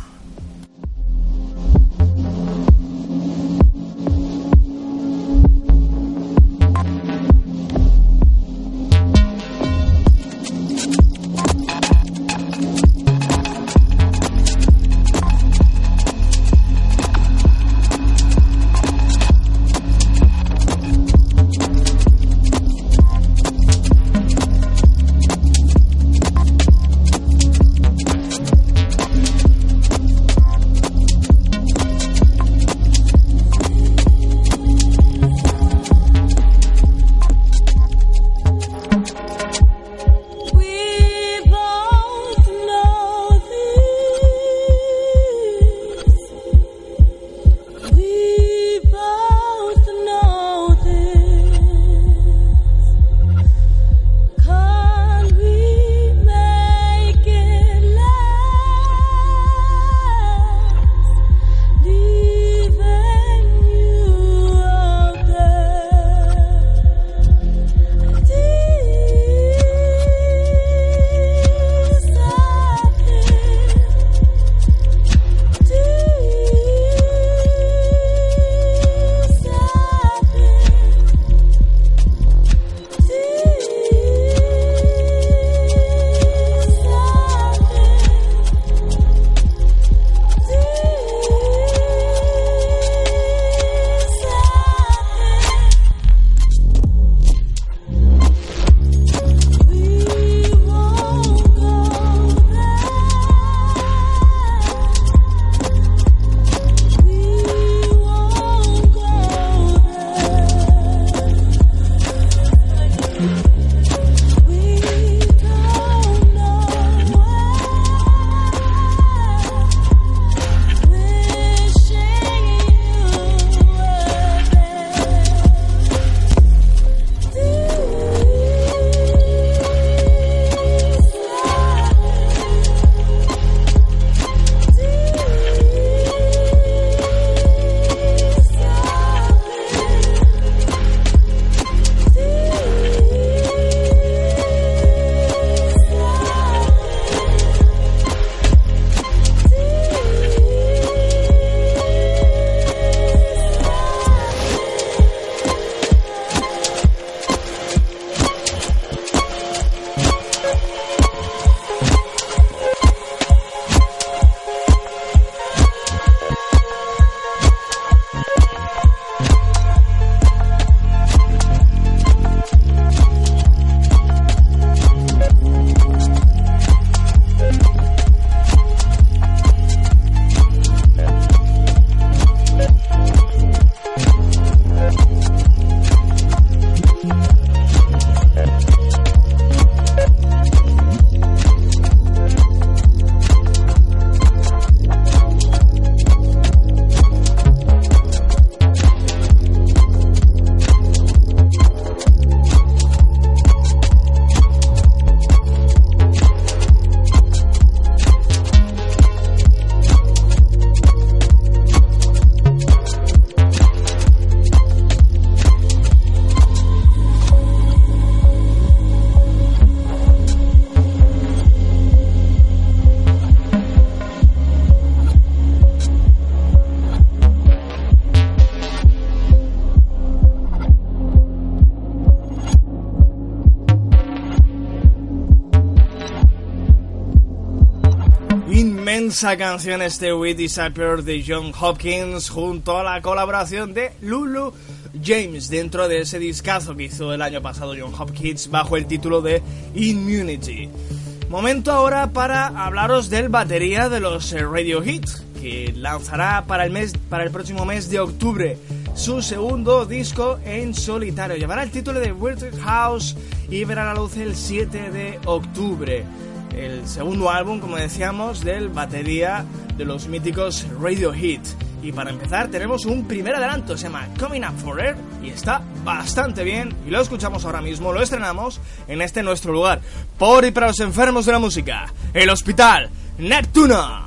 Inmensa canción este We Disappear de John Hopkins junto a la colaboración de Lulu James dentro de ese discazo que hizo el año pasado John Hopkins bajo el título de Immunity. Momento ahora para hablaros del batería de los Radio Hits que lanzará para el mes para el próximo mes de octubre su segundo disco en solitario. Llevará el título de Weird House y verá la luz el 7 de octubre el segundo álbum, como decíamos, del batería de los míticos Radio Hit. Y para empezar tenemos un primer adelanto, se llama Coming Up For Air y está bastante bien y lo escuchamos ahora mismo, lo estrenamos en este nuestro lugar. Por y para los enfermos de la música, el Hospital Neptuna.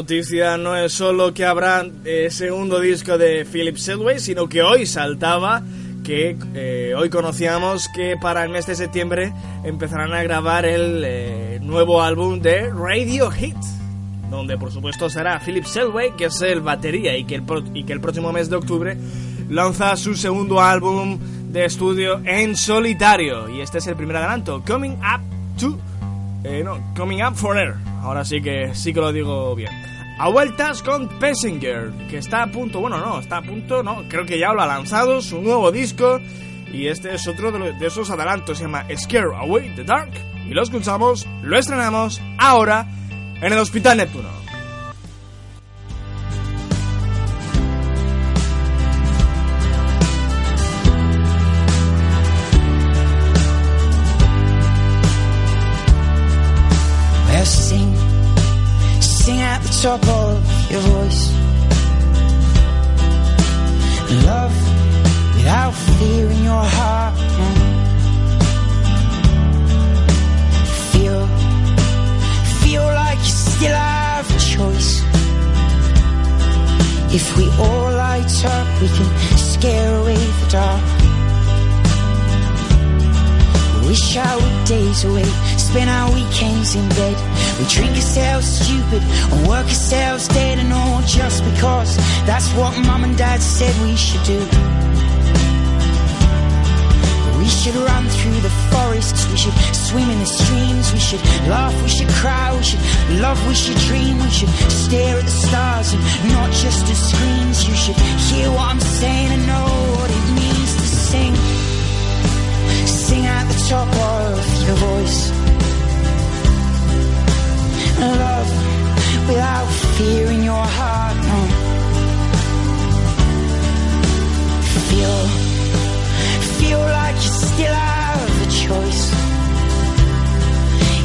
Noticia no es solo que habrá eh, segundo disco de Philip Selway, sino que hoy saltaba que eh, hoy conocíamos que para el mes de septiembre empezarán a grabar el eh, nuevo álbum de Radio Hit, donde por supuesto será Philip Selway, que es el batería, y que el, y que el próximo mes de octubre lanza su segundo álbum de estudio en solitario. Y este es el primer adelanto, Coming Up to... no, Coming Up for. Ahora sí que sí que lo digo bien. A vueltas con Passenger, que está a punto, bueno, no, está a punto, no, creo que ya lo ha lanzado, su nuevo disco. Y este es otro de, esos adelantos, se llama Scare Away the Dark. Y lo escuchamos, lo estrenamos ahora en el Hospital Neptuno. top what mum and dad said we should do. We should run through the forests, we should swim in the streams, we should laugh, we should cry, we should love, we should dream, we should stare at the stars and not just the screens. You should hear what I'm saying and know what it means to sing. Sing at the top of your voice. Love without fear in your heart. No. Feel, feel like you still have a choice.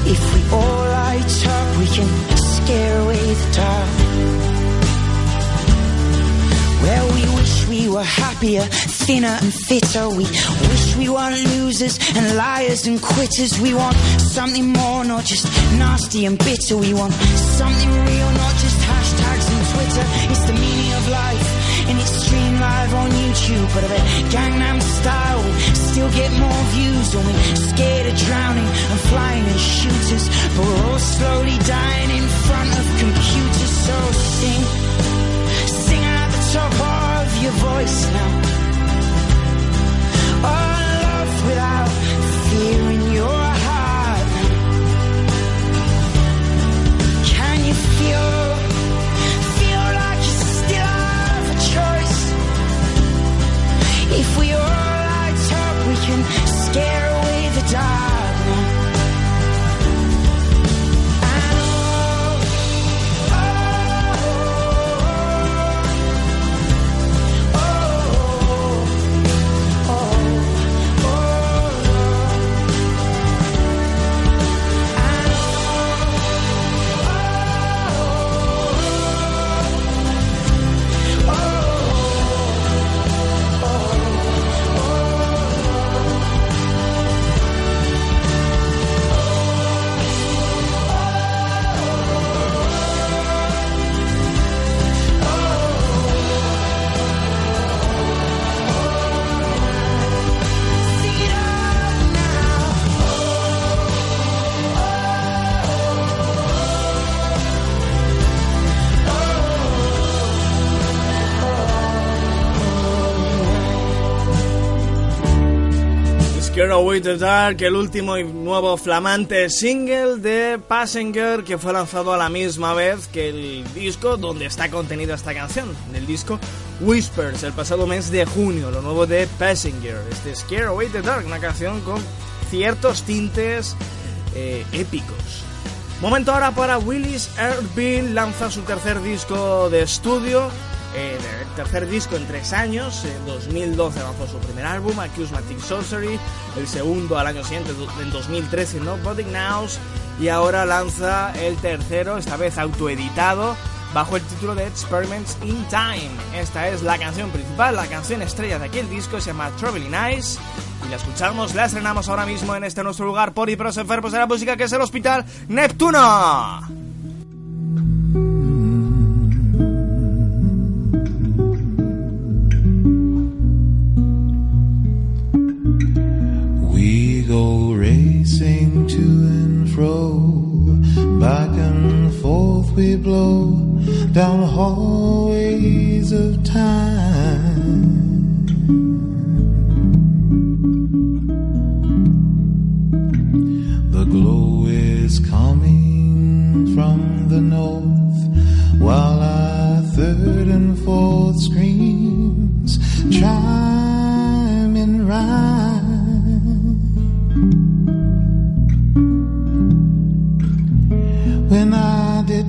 If we all light up, we can scare away the dark. Well, we wish we were happier, thinner and fitter. We wish we weren't losers and liars and quitters. We want something more, not just nasty and bitter. We want something real, not just hashtags and Twitter. It's the meaning of life, streamed live on YouTube. But I bet Gangnam Style will still get more views. And we're scared of drowning and flying in shooters. But we're all slowly dying in front of computers. So sing, sing at the top of your voice now. Away Away the Dark, el último y nuevo flamante single de Passenger que fue lanzado a la misma vez que el disco donde está contenida esta canción, del disco Whispers, el pasado mes de junio, lo nuevo de Passenger, este Scared Away the Dark, una canción con ciertos tintes eh, épicos. Momento ahora para Willis Erbil, lanza su tercer disco de estudio, eh, tercer disco en tres años, en 2012 lanzó su primer álbum, Acousmatic Sorcery, el segundo al año siguiente, en 2013, Nobody Knows, y ahora lanza el tercero, esta vez autoeditado, bajo el título de Experiments in Time. Esta es la canción principal, la canción estrella de aquel disco, se llama Traveling Eyes, y la escuchamos, la estrenamos ahora mismo en este nuestro lugar por y de la música, que es el Hospital Neptuno. We blow down the hallways of time.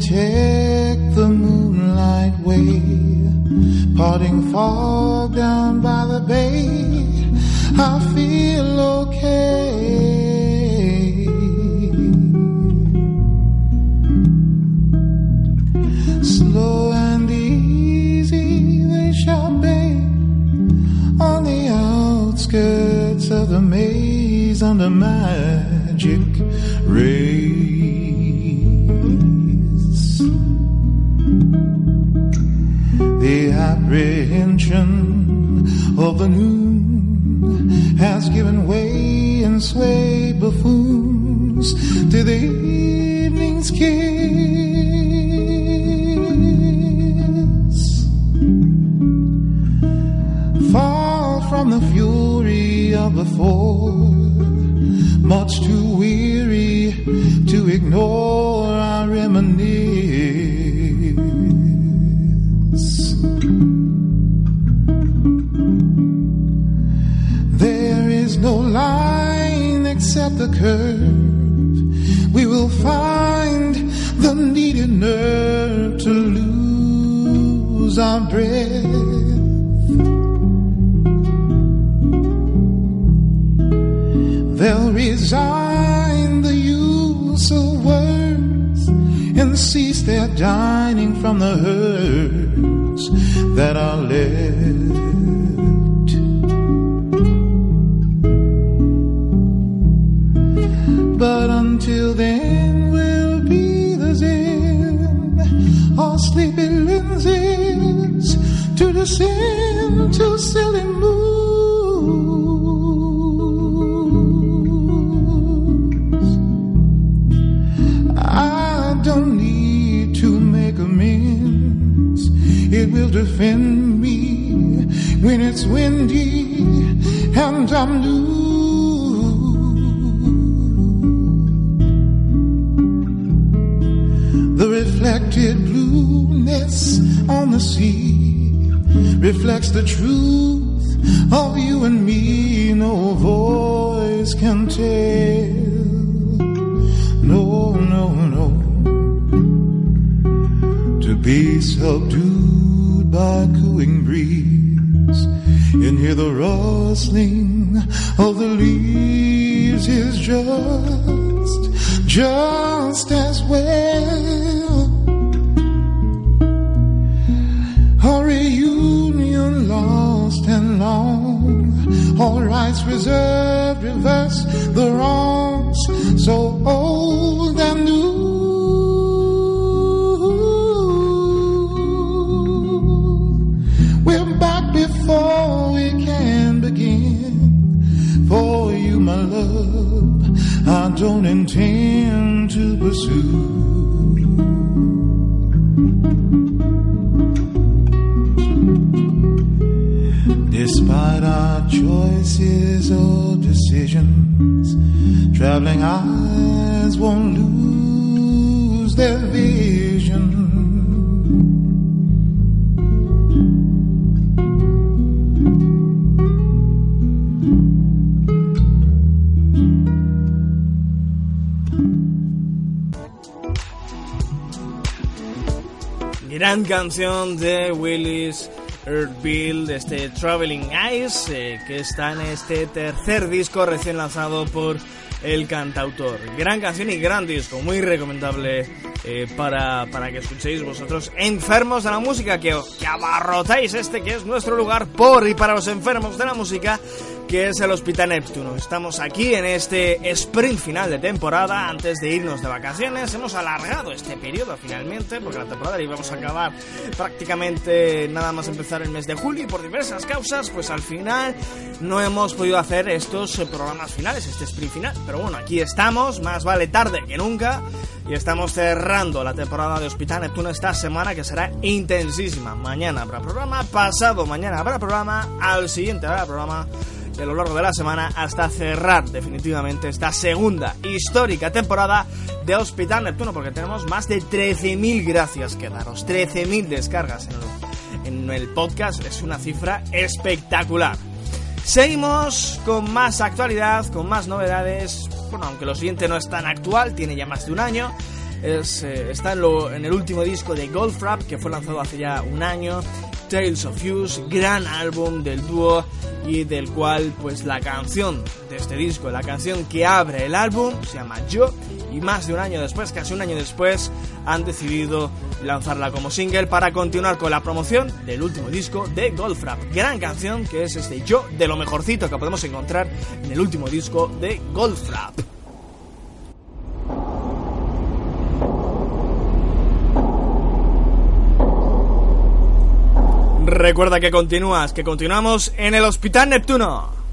take the moonlight way, parting fog down by the bay. I feel okay. Slow and easy they shall be on the outskirts of the maze under my evening's kiss. Far from the fury of before, much too Traveling Eyes, eh, que está en este tercer disco recién lanzado por el cantautor. Gran canción y gran disco, muy recomendable eh, para, para que escuchéis vosotros enfermos de la música, que, que abarrotáis este que es nuestro lugar por y para los enfermos de la música, que es el Hospital Neptuno. Estamos aquí en este sprint final de temporada, antes de irnos de vacaciones. Hemos alargado este periodo finalmente, porque la temporada la íbamos a acabar prácticamente nada más empezar el mes de julio y por diversas causas, pues al final no hemos podido hacer estos programas finales, este sprint final. Pero bueno, aquí estamos, más vale tarde que nunca. Y estamos cerrando la temporada de Hospital Neptuno esta semana que será intensísima. Mañana habrá programa, pasado mañana habrá programa, al siguiente habrá programa de lo largo de la semana hasta cerrar definitivamente esta segunda histórica temporada de Hospital Neptuno porque tenemos más de 13.000 gracias que daros, 13.000 descargas en el, podcast, es una cifra espectacular. Seguimos con más actualidad, con más novedades. Bueno, aunque lo siguiente no es tan actual, tiene ya más de un año. Eh, está en, lo, en, el último disco de Goldfrapp, que fue lanzado hace ya un año. Tales of Use, gran álbum del dúo y del cual pues la canción de este disco, la canción que abre el álbum, se llama Yo y más de un año después, casi un año después, han decidido lanzarla como single para continuar con la promoción del último disco de Goldfrapp. Gran canción que es este Yo de lo mejorcito que podemos encontrar en el último disco de Goldfrapp. Recuerda que continúas, que continuamos en el Hospital Neptuno.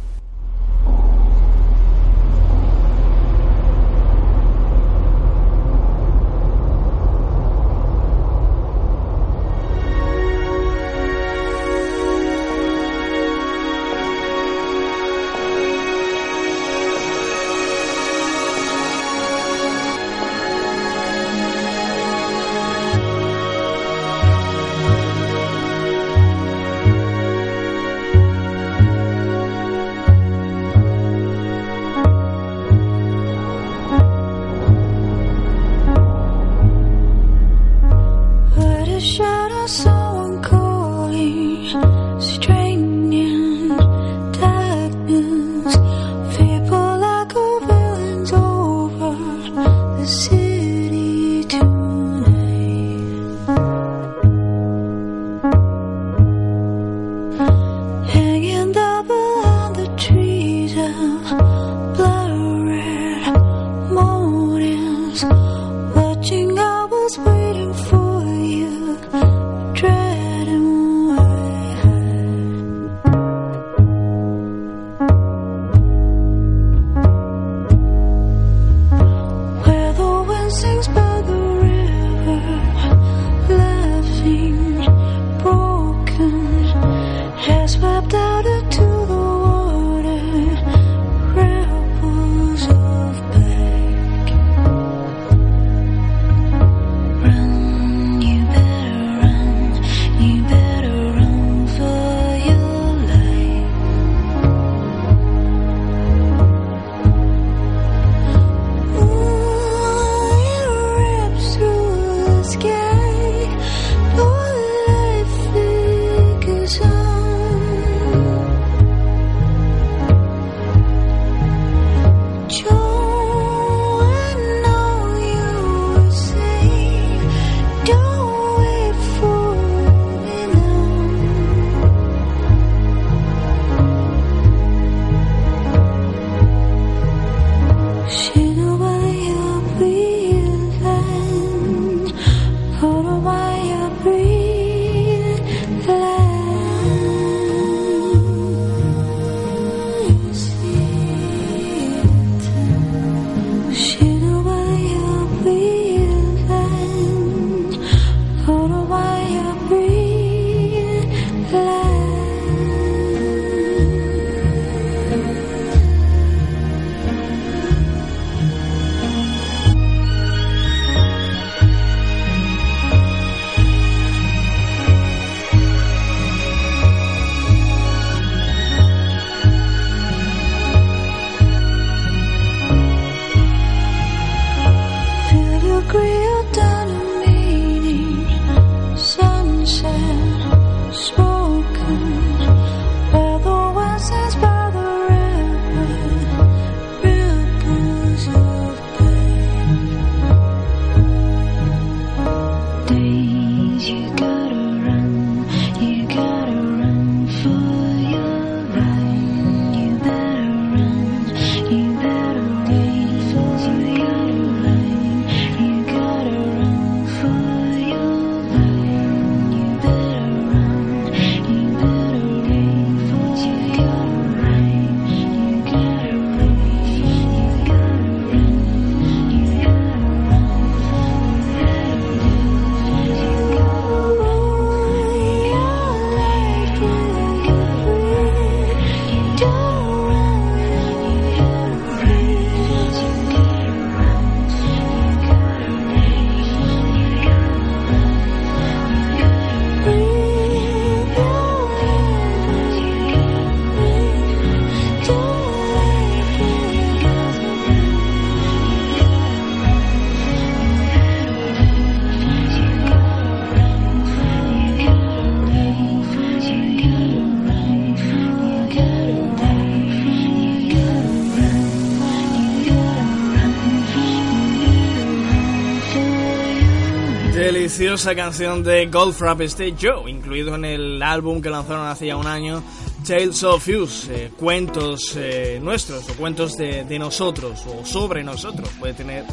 Preciosa canción de Goldfrapp State Joe, incluido en el álbum que lanzaron hace ya un año, Tales of Fuse, eh, cuentos eh, nuestros o cuentos de, de, nosotros o sobre nosotros, puede tener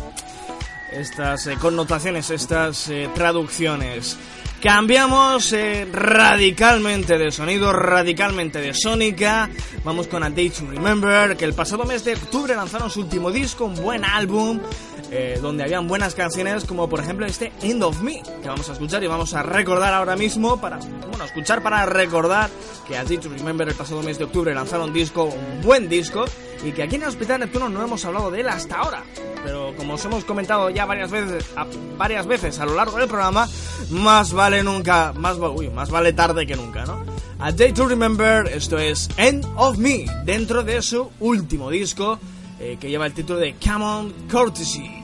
estas eh, connotaciones, estas traducciones. Cambiamos radicalmente de sonido, radicalmente de sónica. Vamos con A Day to Remember, que el pasado mes de octubre lanzaron su último disco, un buen álbum, eh, donde habían buenas canciones como por ejemplo este End of Me, que vamos a escuchar y vamos a recordar ahora mismo para, bueno, escuchar para recordar que a to Remember el pasado mes de octubre lanzaron disco, un buen disco, y que aquí en el Hospital Neptuno no hemos hablado de él hasta ahora. Pero como os hemos comentado ya varias veces a, varias veces a lo largo del programa, más vale nunca, más, uy, más vale tarde que nunca, ¿no? A Day to Remember, esto es End of Me, dentro de su último disco, eh, que lleva el título de Come On Courtesy.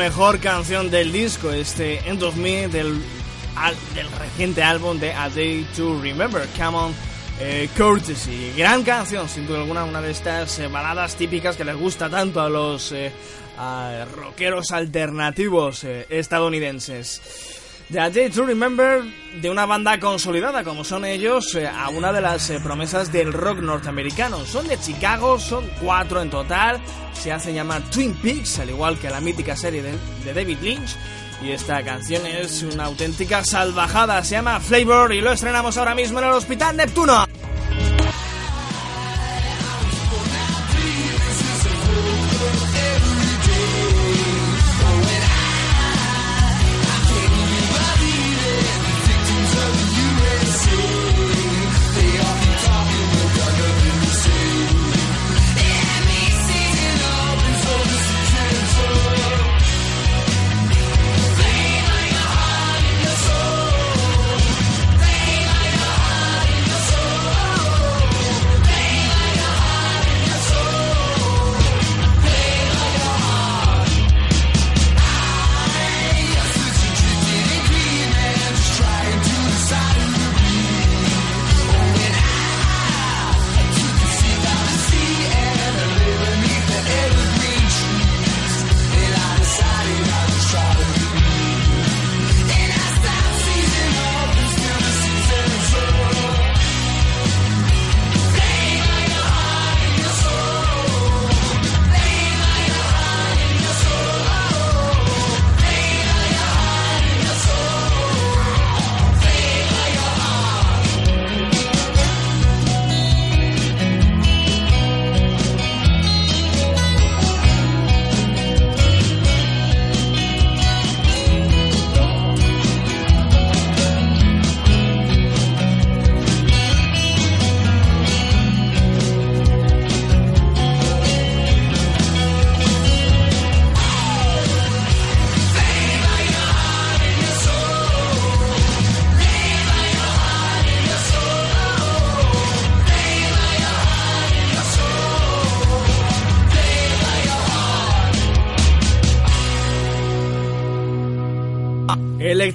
Mejor canción del disco, este End of Me, del, del reciente álbum de A Day to Remember, Come On eh, Courtesy. Gran canción, sin duda alguna, una de estas eh, baladas típicas que les gusta tanto a los eh, rockeros alternativos estadounidenses. De Day Remember de una banda consolidada como son ellos, eh, a una de las eh, promesas del rock norteamericano. Son de Chicago, son cuatro en total, se hacen llamar Twin Peaks, al igual que la mítica serie de, de David Lynch. Y esta canción es una auténtica salvajada, se llama Flavor y lo estrenamos ahora mismo en el Hospital Neptuno.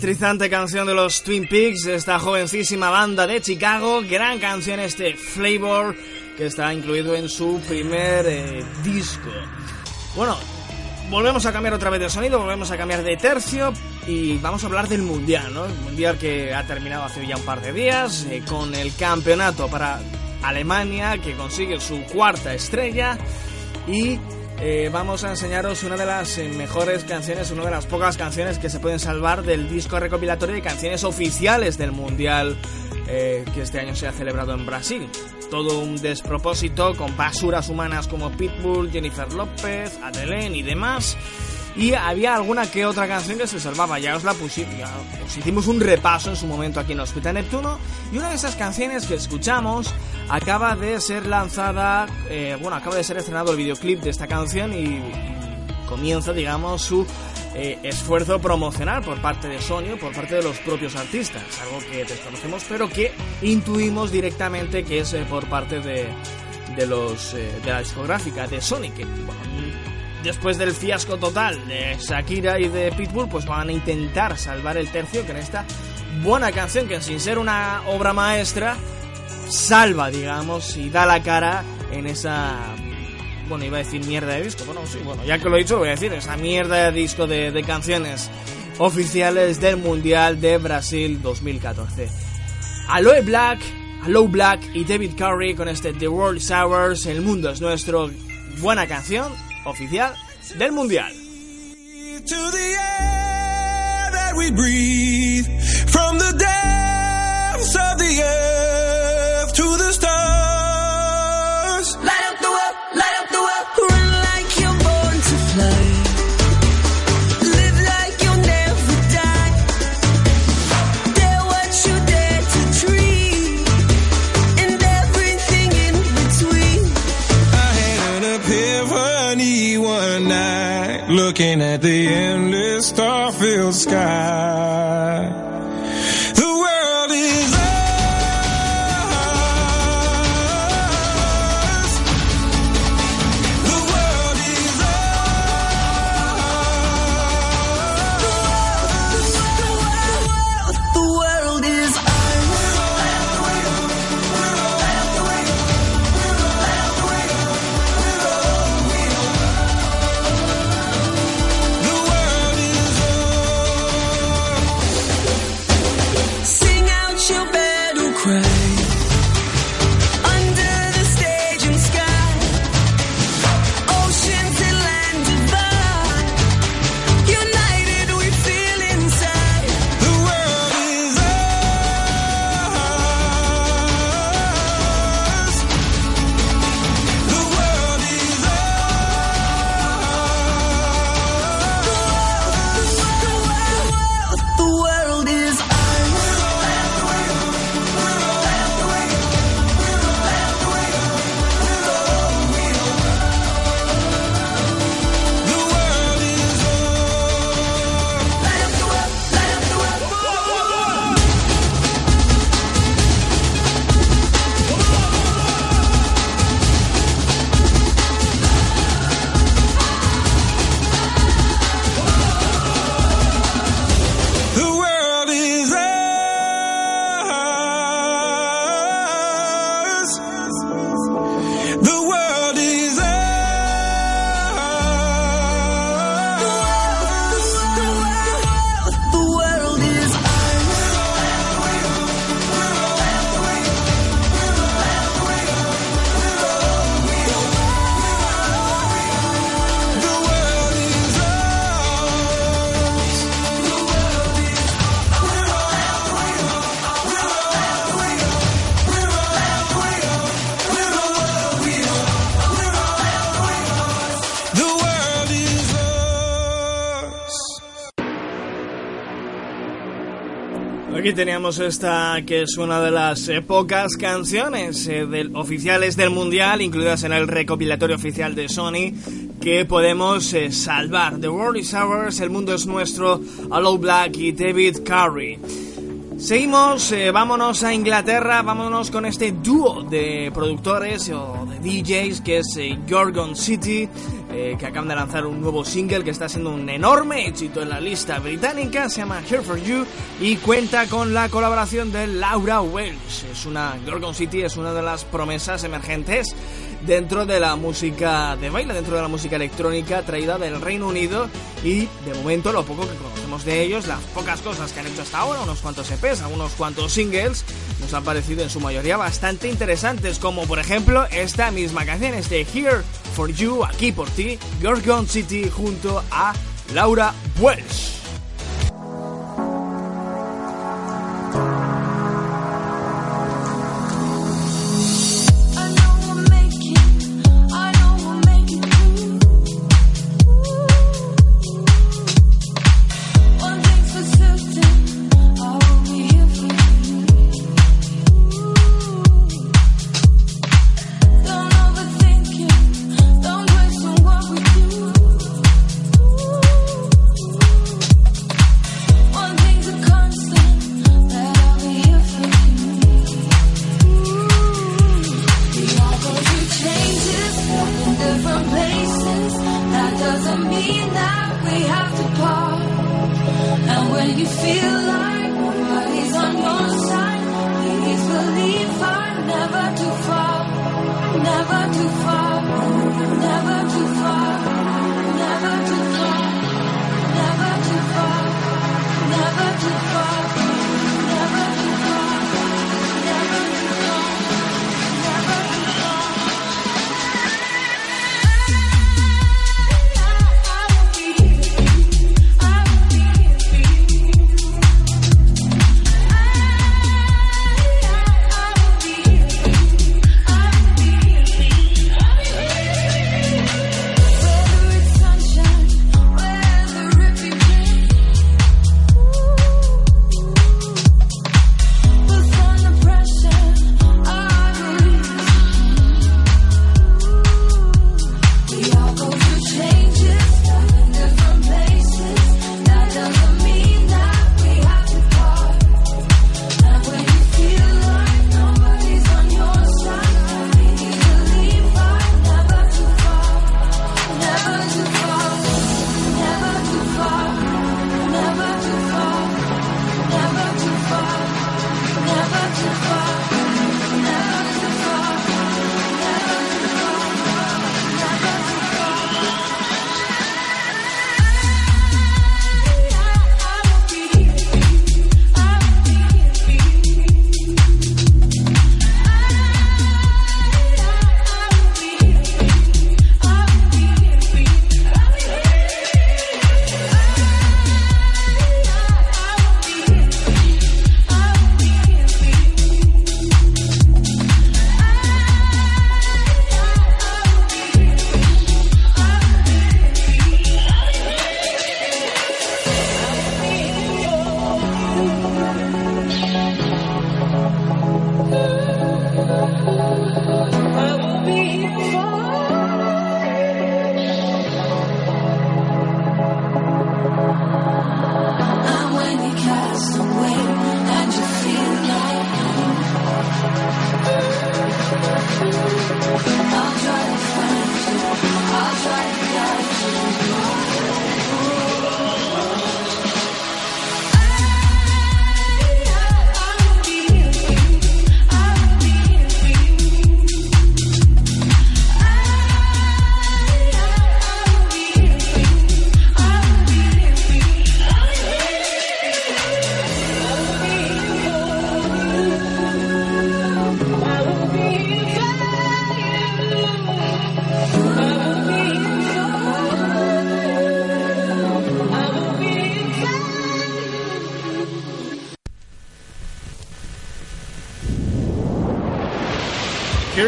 Electrizante canción de los Twin Peaks, esta jovencísima banda de Chicago, gran canción este Flavor que está incluido en su primer eh, disco. Bueno, volvemos a cambiar otra vez de sonido, volvemos a cambiar de tercio y vamos a hablar del Mundial, ¿no? El Mundial que ha terminado hace ya un par de días eh, con el campeonato para Alemania que consigue su cuarta estrella y eh, vamos a enseñaros una de las eh, mejores canciones, una de las pocas canciones que se pueden salvar del disco recopilatorio de canciones oficiales del Mundial eh, que este año se ha celebrado en Brasil. Todo un despropósito con basuras humanas como Pitbull, Jennifer López, Adele y demás y había alguna que otra canción que se salvaba. Ya os la pusimos, os hicimos un repaso en su momento aquí en Hospital Neptuno. Y una de esas canciones que escuchamos acaba de ser lanzada, eh, bueno, acaba de ser estrenado el videoclip de esta canción y, comienza, digamos, su eh, esfuerzo promocional por parte de Sony, por parte de los propios artistas. Algo que desconocemos, pero que intuimos directamente que es eh, por parte de, de de la discográfica de Sony, después del fiasco total de Shakira y de Pitbull, pues van a intentar salvar el tercio con esta buena canción que sin ser una obra maestra, salva, digamos, y da la cara en esa... Bueno, iba a decir mierda de disco. Bueno, sí, bueno, ya que lo he dicho, voy a decir esa mierda de disco de, canciones oficiales del Mundial de Brasil 2014. Aloe Black, Aloe Black y David Curry con este The World is Ours, El Mundo es Nuestro. Buena canción, oficial del Mundial. Looking at the endless star-filled sky. Teníamos esta que es una de las pocas canciones eh, del, oficiales del mundial incluidas en el recopilatorio oficial de Sony que podemos eh, salvar. The World is Ours, El Mundo es Nuestro, Allo Black y David Carey. Seguimos, eh, vámonos a Inglaterra, vámonos con este dúo de productores o de DJs que es Gorgon City, eh, que acaban de lanzar un nuevo single que está siendo un enorme éxito en la lista británica, se llama Here For You y cuenta con la colaboración de Laura Welsh. Es una, Gorgon City es una de las promesas emergentes dentro de la música de baile, dentro de la música electrónica traída del Reino Unido y de momento lo poco que conocemos de ellos, las pocas cosas que han hecho hasta ahora, unos cuantos EPs, algunos cuantos singles, nos han parecido en su mayoría bastante interesantes, como por ejemplo esta misma canción, este Here for You, aquí por ti, Gorgon City junto a Laura Welsh.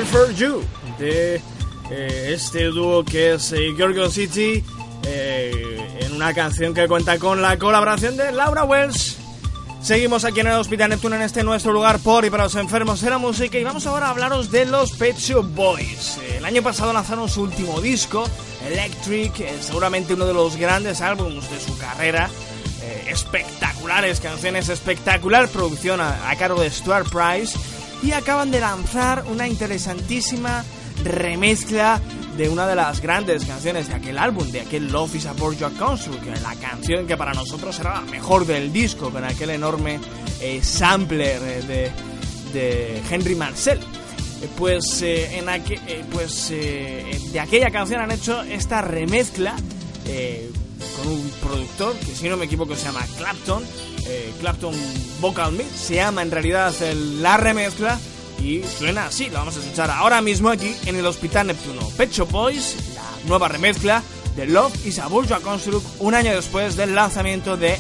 For You de eh, este dúo que es eh, Gorgon City eh, en una canción que cuenta con la colaboración de Laura Wells Seguimos aquí en el Hospital Neptuno en este nuestro lugar por y para los enfermos de la música y vamos ahora a hablaros de los Pet Shop Boys. El año pasado lanzaron su último disco, Electric, eh, seguramente uno de los grandes álbumes de su carrera. Espectaculares canciones, espectacular producción a cargo de Stuart Price y acaban de lanzar una interesantísima remezcla de una de las grandes canciones de aquel álbum, de aquel Love is a Borgia Construct, la canción que para nosotros era la mejor del disco, con aquel enorme eh, sampler eh, de, de, Henry Marcel. Eh, pues, en pues de aquella canción han hecho esta remezcla con un productor que si no me equivoco se llama Clapton, Clapton Vocal Mix, se llama en realidad la remezcla y suena así, lo vamos a escuchar ahora mismo aquí en el Hospital Neptuno. Pecho Boys, la nueva remezcla de Love is a Bourgeois Construct un año después del lanzamiento de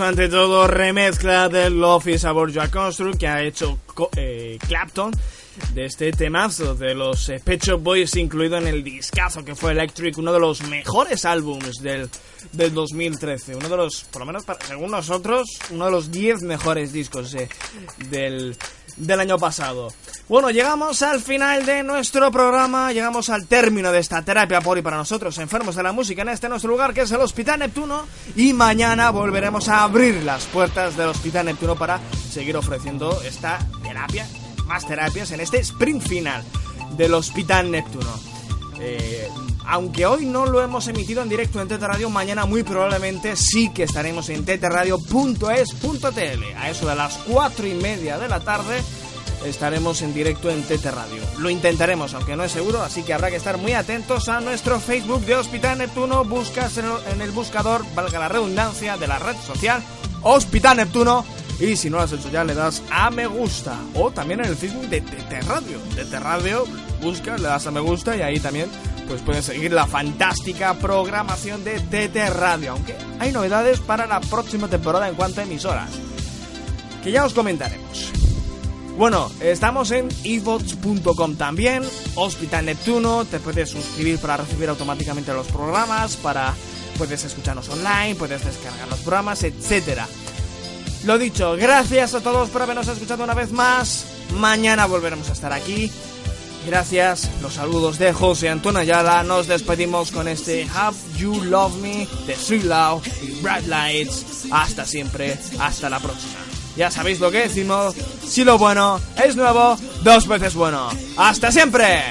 Ante todo, remezcla del Love is About Your Construct que ha hecho eh, Clapton de este temazo de los eh, Pet Shop Boys incluido en el discazo que fue Electric, uno de los mejores álbums del, del 2013, uno de los, por lo menos según nosotros, uno de los 10 mejores discos eh, del, del año pasado. Bueno, llegamos al final de nuestro programa, llegamos al término de esta terapia por y para nosotros, enfermos de la música, en este nuestro lugar que es el Hospital Neptuno. Y mañana volveremos a abrir las puertas del Hospital Neptuno para seguir ofreciendo esta terapia, más terapias en este sprint final del Hospital Neptuno. Eh, aunque hoy no lo hemos emitido en directo en Tete Radio, mañana muy probablemente sí que estaremos en teteradio.es.tl a eso de las 4 y media de la tarde estaremos en directo en TT Radio. Lo intentaremos, aunque no es seguro, así que habrá que estar muy atentos a nuestro Facebook de Hospital Neptuno. Buscas en el buscador, valga la redundancia, de la red social Hospital Neptuno. Y si no lo has hecho ya, le das a me gusta. O también en el Facebook de TT Radio. TT Radio, buscas, le das a me gusta y ahí también pues puedes seguir la fantástica programación de TT Radio. Aunque hay novedades para la próxima temporada en cuanto a emisoras. Que ya os comentaremos. Bueno, estamos en evox.com también, Hospital Neptuno, te puedes suscribir para recibir automáticamente los programas, para puedes escucharnos online, puedes descargar los programas, etcétera. Lo dicho, gracias a todos por habernos escuchado una vez más. Mañana volveremos a estar aquí. Gracias, los saludos de José Antonio Ayala. Nos despedimos con este Have You Love Me de Sweet Love y Bright Lights. Hasta siempre, hasta la próxima. Ya sabéis lo que decimos. Si lo bueno es nuevo, dos veces bueno. ¡Hasta siempre!